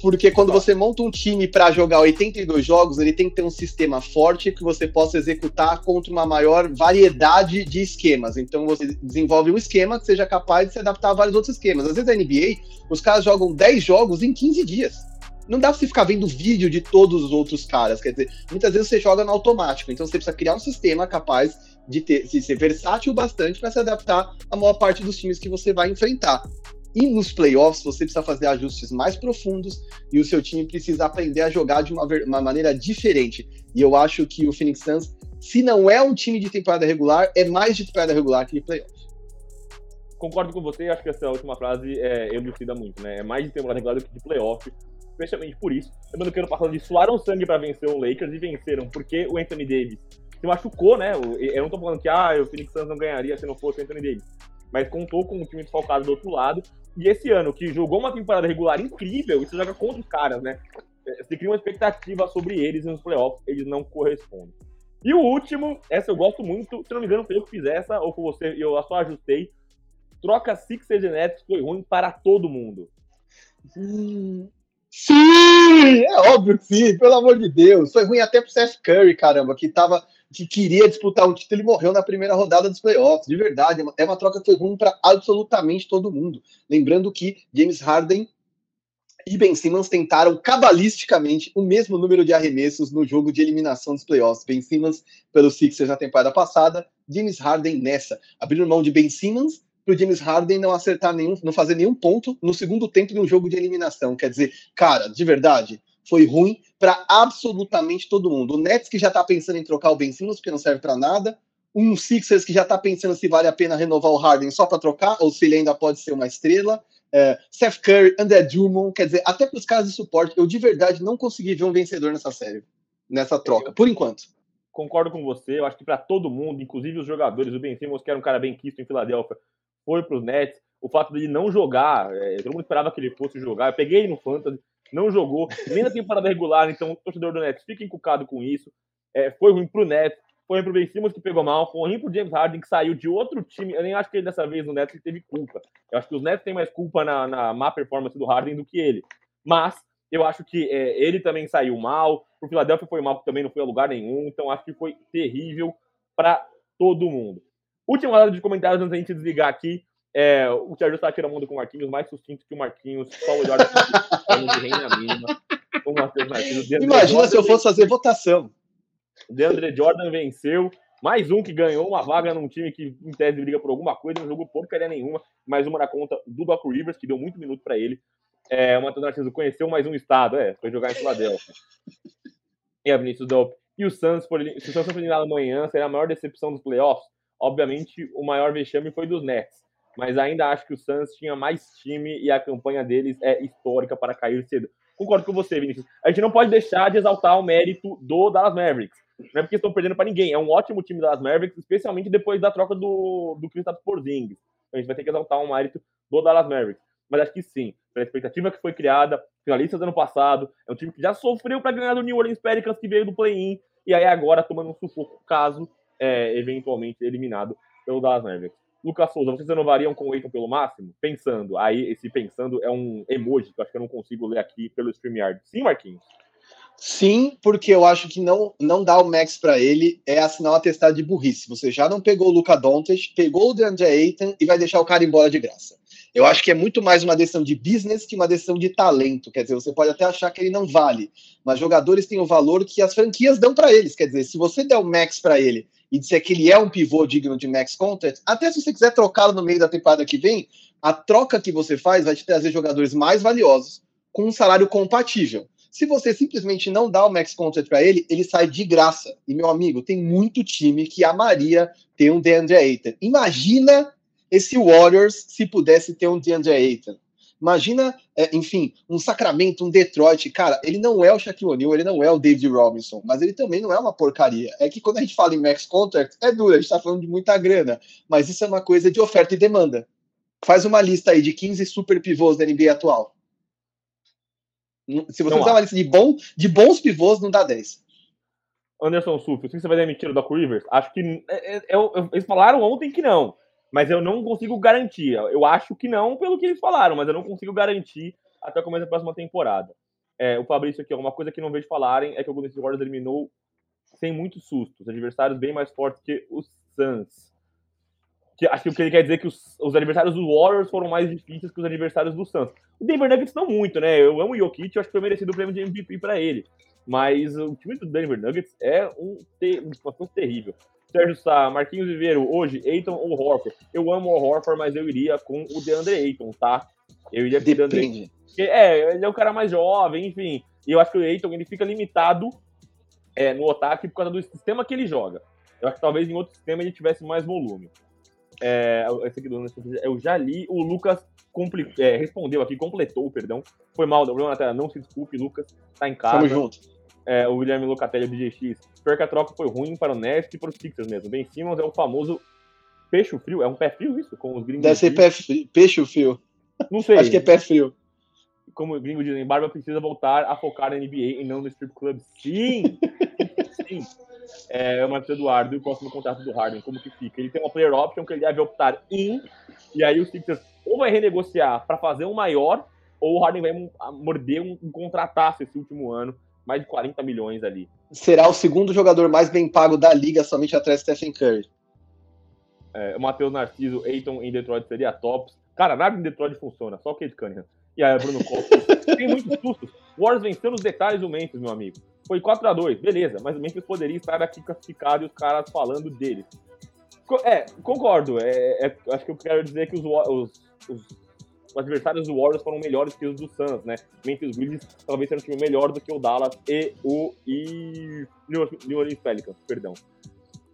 Speaker 1: porque quando você monta um time para jogar 82 jogos, ele tem que ter um sistema forte que você possa executar contra uma maior variedade de esquemas. Então você desenvolve um esquema que seja capaz de se adaptar a vários outros esquemas. Às vezes na NBA, os caras jogam 10 jogos em 15 dias. Não dá pra você ficar vendo vídeo de todos os outros caras. Quer dizer, muitas vezes você joga no automático. Então você precisa criar um sistema capaz de, ter, de ser versátil bastante para se adaptar à maior parte dos times que você vai enfrentar. E nos playoffs você precisa fazer ajustes mais profundos e o seu time precisa aprender a jogar de uma, uma maneira diferente. E eu acho que o Phoenix Suns, se não é um time de temporada regular, é mais de temporada regular que de playoffs.
Speaker 2: Concordo com você, acho que essa última frase é, elucida muito, né? É mais de temporada regular do que de playoff, especialmente por isso. Lembrando que ano passado eles suaram sangue para vencer o Lakers e venceram, porque o Anthony Davis se machucou, né? Eu não tô falando que ah, o Phoenix Suns não ganharia se não fosse o Anthony Davis mas contou com um time desfalcado do outro lado. E esse ano, que jogou uma temporada regular incrível, e você joga contra os caras, né? Você cria uma expectativa sobre eles nos playoffs, eles não correspondem. E o último, essa eu gosto muito, se não me engano, foi eu que fiz essa, ou foi você, eu só ajustei. Troca Sixers e Nets foi ruim para todo mundo.
Speaker 1: Sim! É óbvio que sim, pelo amor de Deus. Foi ruim até pro Seth Curry, caramba, que tava que queria disputar um título e morreu na primeira rodada dos playoffs. De verdade, é uma troca que foi ruim para absolutamente todo mundo. Lembrando que James Harden e Ben Simmons tentaram cabalisticamente o mesmo número de arremessos no jogo de eliminação dos playoffs. Ben Simmons pelo Sixers na temporada passada, James Harden nessa. Abriram mão de Ben Simmons para o James Harden não acertar nenhum, não fazer nenhum ponto no segundo tempo de um jogo de eliminação. Quer dizer, cara, de verdade, foi ruim para absolutamente todo mundo. O Nets que já está pensando em trocar o Ben Simmons porque não serve para nada, um Sixers que já está pensando se vale a pena renovar o Harden só para trocar ou se ele ainda pode ser uma estrela. É, Seth Curry, André Drummond, quer dizer, até para os caras de suporte, eu de verdade não consegui ver um vencedor nessa série, nessa troca, por enquanto.
Speaker 2: Concordo com você, eu acho que para todo mundo, inclusive os jogadores, o Ben Simmons, que era um cara bem quisto em Filadélfia, foi para os Nets. O fato dele não jogar, é, todo mundo esperava que ele fosse jogar. Eu peguei ele no Fantasy, não jogou, nem na temporada regular, então o torcedor do Nets fica encucado com isso. É, foi ruim pro Nets, foi ruim pro Ben Simmons que pegou mal, foi ruim pro James Harden que saiu de outro time. Eu nem acho que ele dessa vez no Nets ele teve culpa. Eu acho que os Nets têm mais culpa na, na má performance do Harden do que ele. Mas eu acho que é, ele também saiu mal, pro Philadelphia foi mal, também não foi a lugar nenhum, então acho que foi terrível para todo mundo. Última hora de comentários antes da gente desligar aqui. É, o Sérgio está tirando mundo com o Marquinhos, mais sucinto que o Marquinhos, só o melhor de reina mínima.
Speaker 1: o Matheus Martins. Imagina Jordan se eu fosse fazer votação.
Speaker 2: DeAndre Jordan venceu. Mais um que ganhou uma vaga num time que, em tese, briga por alguma coisa, não jogou porcaria nenhuma. Mais uma na conta do Doc Rivers, que deu muito minuto para ele. É, o Matheus Narciso conheceu mais um estado, é, foi jogar em Filadélfia. E a Vinícius Delp. E o Santos, por, se o Santos for eliminado amanhã, será a maior decepção dos playoffs. Obviamente, o maior vexame foi dos Nets. Mas ainda acho que o Santos tinha mais time e a campanha deles é histórica para cair cedo. Concordo com você, Vinícius. A gente não pode deixar de exaltar o mérito do Dallas Mavericks. Não é porque estão perdendo para ninguém. É um ótimo time das Mavericks, especialmente depois da troca do, do Kristaps Porzingis. Então a gente vai ter que exaltar o mérito do Dallas Mavericks mas acho que sim. Pela expectativa que foi criada, finalista do ano passado, é um time que já sofreu para ganhar do New Orleans Pelicans, que veio do play-in, e aí agora tomando um sufoco, caso é, eventualmente eliminado pelo Dallas Mavericks. Lucas Souza, vocês renovariam com o Eiton pelo máximo? Pensando. Aí, esse pensando é um emoji que eu acho que eu não consigo ler aqui pelo StreamYard. Sim, Marquinhos?
Speaker 1: Sim, porque eu acho que não, não dar o max para ele é assinar um atestado de burrice. Você já não pegou o Luca Doncic, pegou o DeAndre Ayton e vai deixar o cara embora de graça. Eu acho que é muito mais uma decisão de business que uma decisão de talento. Quer dizer, você pode até achar que ele não vale, mas jogadores têm o valor que as franquias dão para eles. Quer dizer, se você der o max para ele e disser que ele é um pivô digno de max contract, até se você quiser trocá-lo no meio da temporada que vem, a troca que você faz vai te trazer jogadores mais valiosos com um salário compatível. Se você simplesmente não dá o max contract para ele, ele sai de graça. E meu amigo, tem muito time que amaria ter um DeAndre Ayton. Imagina esse Warriors se pudesse ter um DeAndre Ayton. Imagina, é, enfim, um Sacramento, um Detroit. Cara, ele não é o Shaquille O'Neal, ele não é o David Robinson, mas ele também não é uma porcaria. É que quando a gente fala em max contract, é duro, a gente está falando de muita grana, mas isso é uma coisa de oferta e demanda. Faz uma lista aí de 15 super pivôs da NBA atual. Se você fizer uma lista de, bom, de bons pivôs, não dá 10.
Speaker 2: Anderson Suf, que você vai demitir o Doc Rivers? Acho que. É, é, é, eles falaram ontem que não mas eu não consigo garantir. Eu acho que não, pelo que eles falaram, mas eu não consigo garantir até o começo da próxima temporada. É, o Fabrício aqui, uma coisa que não vejo falarem é que o Golden State Warriors eliminou sem muitos sustos, adversários bem mais fortes que os Suns. Que, acho que o que ele quer dizer é que os, os adversários dos Warriors foram mais difíceis que os adversários do Suns. O Denver Nuggets não muito, né? Eu amo o Jokic, eu acho que foi merecido o prêmio de MVP para ele. Mas o time do Denver Nuggets é um, ter, uma situação terrível. Sérgio Sá, Marquinhos Viveiro, hoje, Eiton ou Horford? Eu amo o Horford, mas eu iria com o DeAndre Eiton, tá? Eu iria com o DeAndre É, ele é um cara mais jovem, enfim. E eu acho que o Eiton ele fica limitado é, no ataque por causa do sistema que ele joga. Eu acho que talvez em outro sistema ele tivesse mais volume. É, esse aqui do eu já li, o Lucas é, respondeu aqui, completou, perdão. Foi mal, deu problema na tela, não se desculpe, Lucas, tá em casa.
Speaker 1: Tamo junto
Speaker 2: é, o Guilherme Locatelli do GX. Pior que a troca foi ruim para o Nets e para os Sixers mesmo. Ben Simmons é o famoso peixe frio. É um pé frio isso? Com os gringos.
Speaker 1: Deve ser pé frio, peixe frio.
Speaker 2: Não sei.
Speaker 1: Acho que é pé frio.
Speaker 2: Como os gringos dizem, Barba precisa voltar a focar na NBA e não no strip club. Sim! Sim! É, o Marcos Eduardo e o próximo contrato do Harden, como que fica? Ele tem uma player option que ele deve optar em, e aí o Sixers ou vai renegociar para fazer um maior, ou o Harden vai morder um, um contrataço esse último ano mais de 40 milhões ali.
Speaker 1: Será o segundo jogador mais bem pago da liga, somente atrás de Stephen Curry.
Speaker 2: É, o Matheus Narciso, Eiton em Detroit seria tops. Cara, nada em Detroit funciona, só o Kate Cunningham. E aí, Bruno Costa. tem muitos sustos. Warriors venceu nos detalhes do Memphis, meu amigo. Foi 4 a 2 beleza, mas o Memphis poderia estar aqui classificado e os caras falando deles. É, concordo. É, é, acho que eu quero dizer que os, os, os os adversários do Warriors foram melhores que os do Suns, né? Memphis Grizzlies talvez seja um time melhor do que o Dallas e o e New Orleans Pelicans, perdão.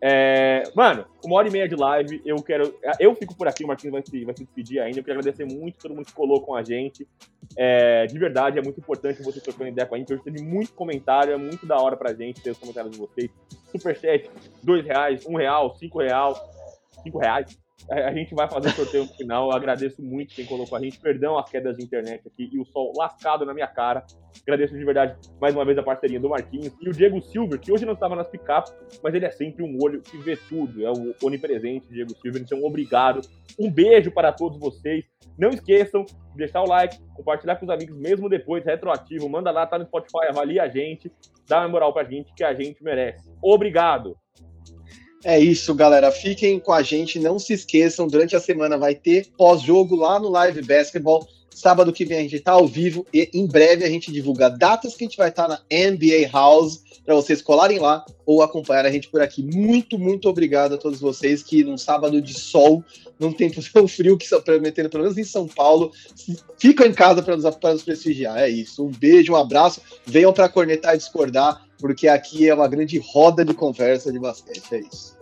Speaker 2: É, mano, uma hora e meia de live, eu quero. Eu fico por aqui, o Marquinhos vai se, vai se despedir ainda. Eu quero agradecer muito todo mundo que colou com a gente. É, de verdade, é muito importante vocês trocando ideia com a gente. Hoje teve muito comentário, é muito da hora pra gente ter os comentários de vocês. Superchat, dois reais, um real, cinco real, cinco reais. A gente vai fazer sorteio no final. Eu agradeço muito quem colocou a gente. Perdão as quedas de internet aqui e o sol lascado na minha cara. Agradeço de verdade mais uma vez a parceria do Marquinhos e o Diego Silver, que hoje não estava nas picapes, mas ele é sempre um olho que vê tudo. É o onipresente Diego Silver. Então, obrigado. Um beijo para todos vocês. Não esqueçam de deixar o like, compartilhar com os amigos mesmo depois, retroativo. Manda lá, tá no Spotify, avalia a gente, dá uma moral pra gente que a gente merece. Obrigado!
Speaker 1: É isso, galera. Fiquem com a gente. Não se esqueçam, durante a semana vai ter pós-jogo lá no Live Basketball. Sábado que vem a gente está ao vivo e em breve a gente divulga datas que a gente vai estar tá na NBA House para vocês colarem lá ou acompanhar a gente por aqui. Muito, muito obrigado a todos vocês que num sábado de sol, num tempo tão frio que está prometendo, pelo menos em São Paulo, ficam em casa para nos, nos prestigiar. É isso. Um beijo, um abraço. Venham para cornetar e discordar, porque aqui é uma grande roda de conversa de basquete. É isso.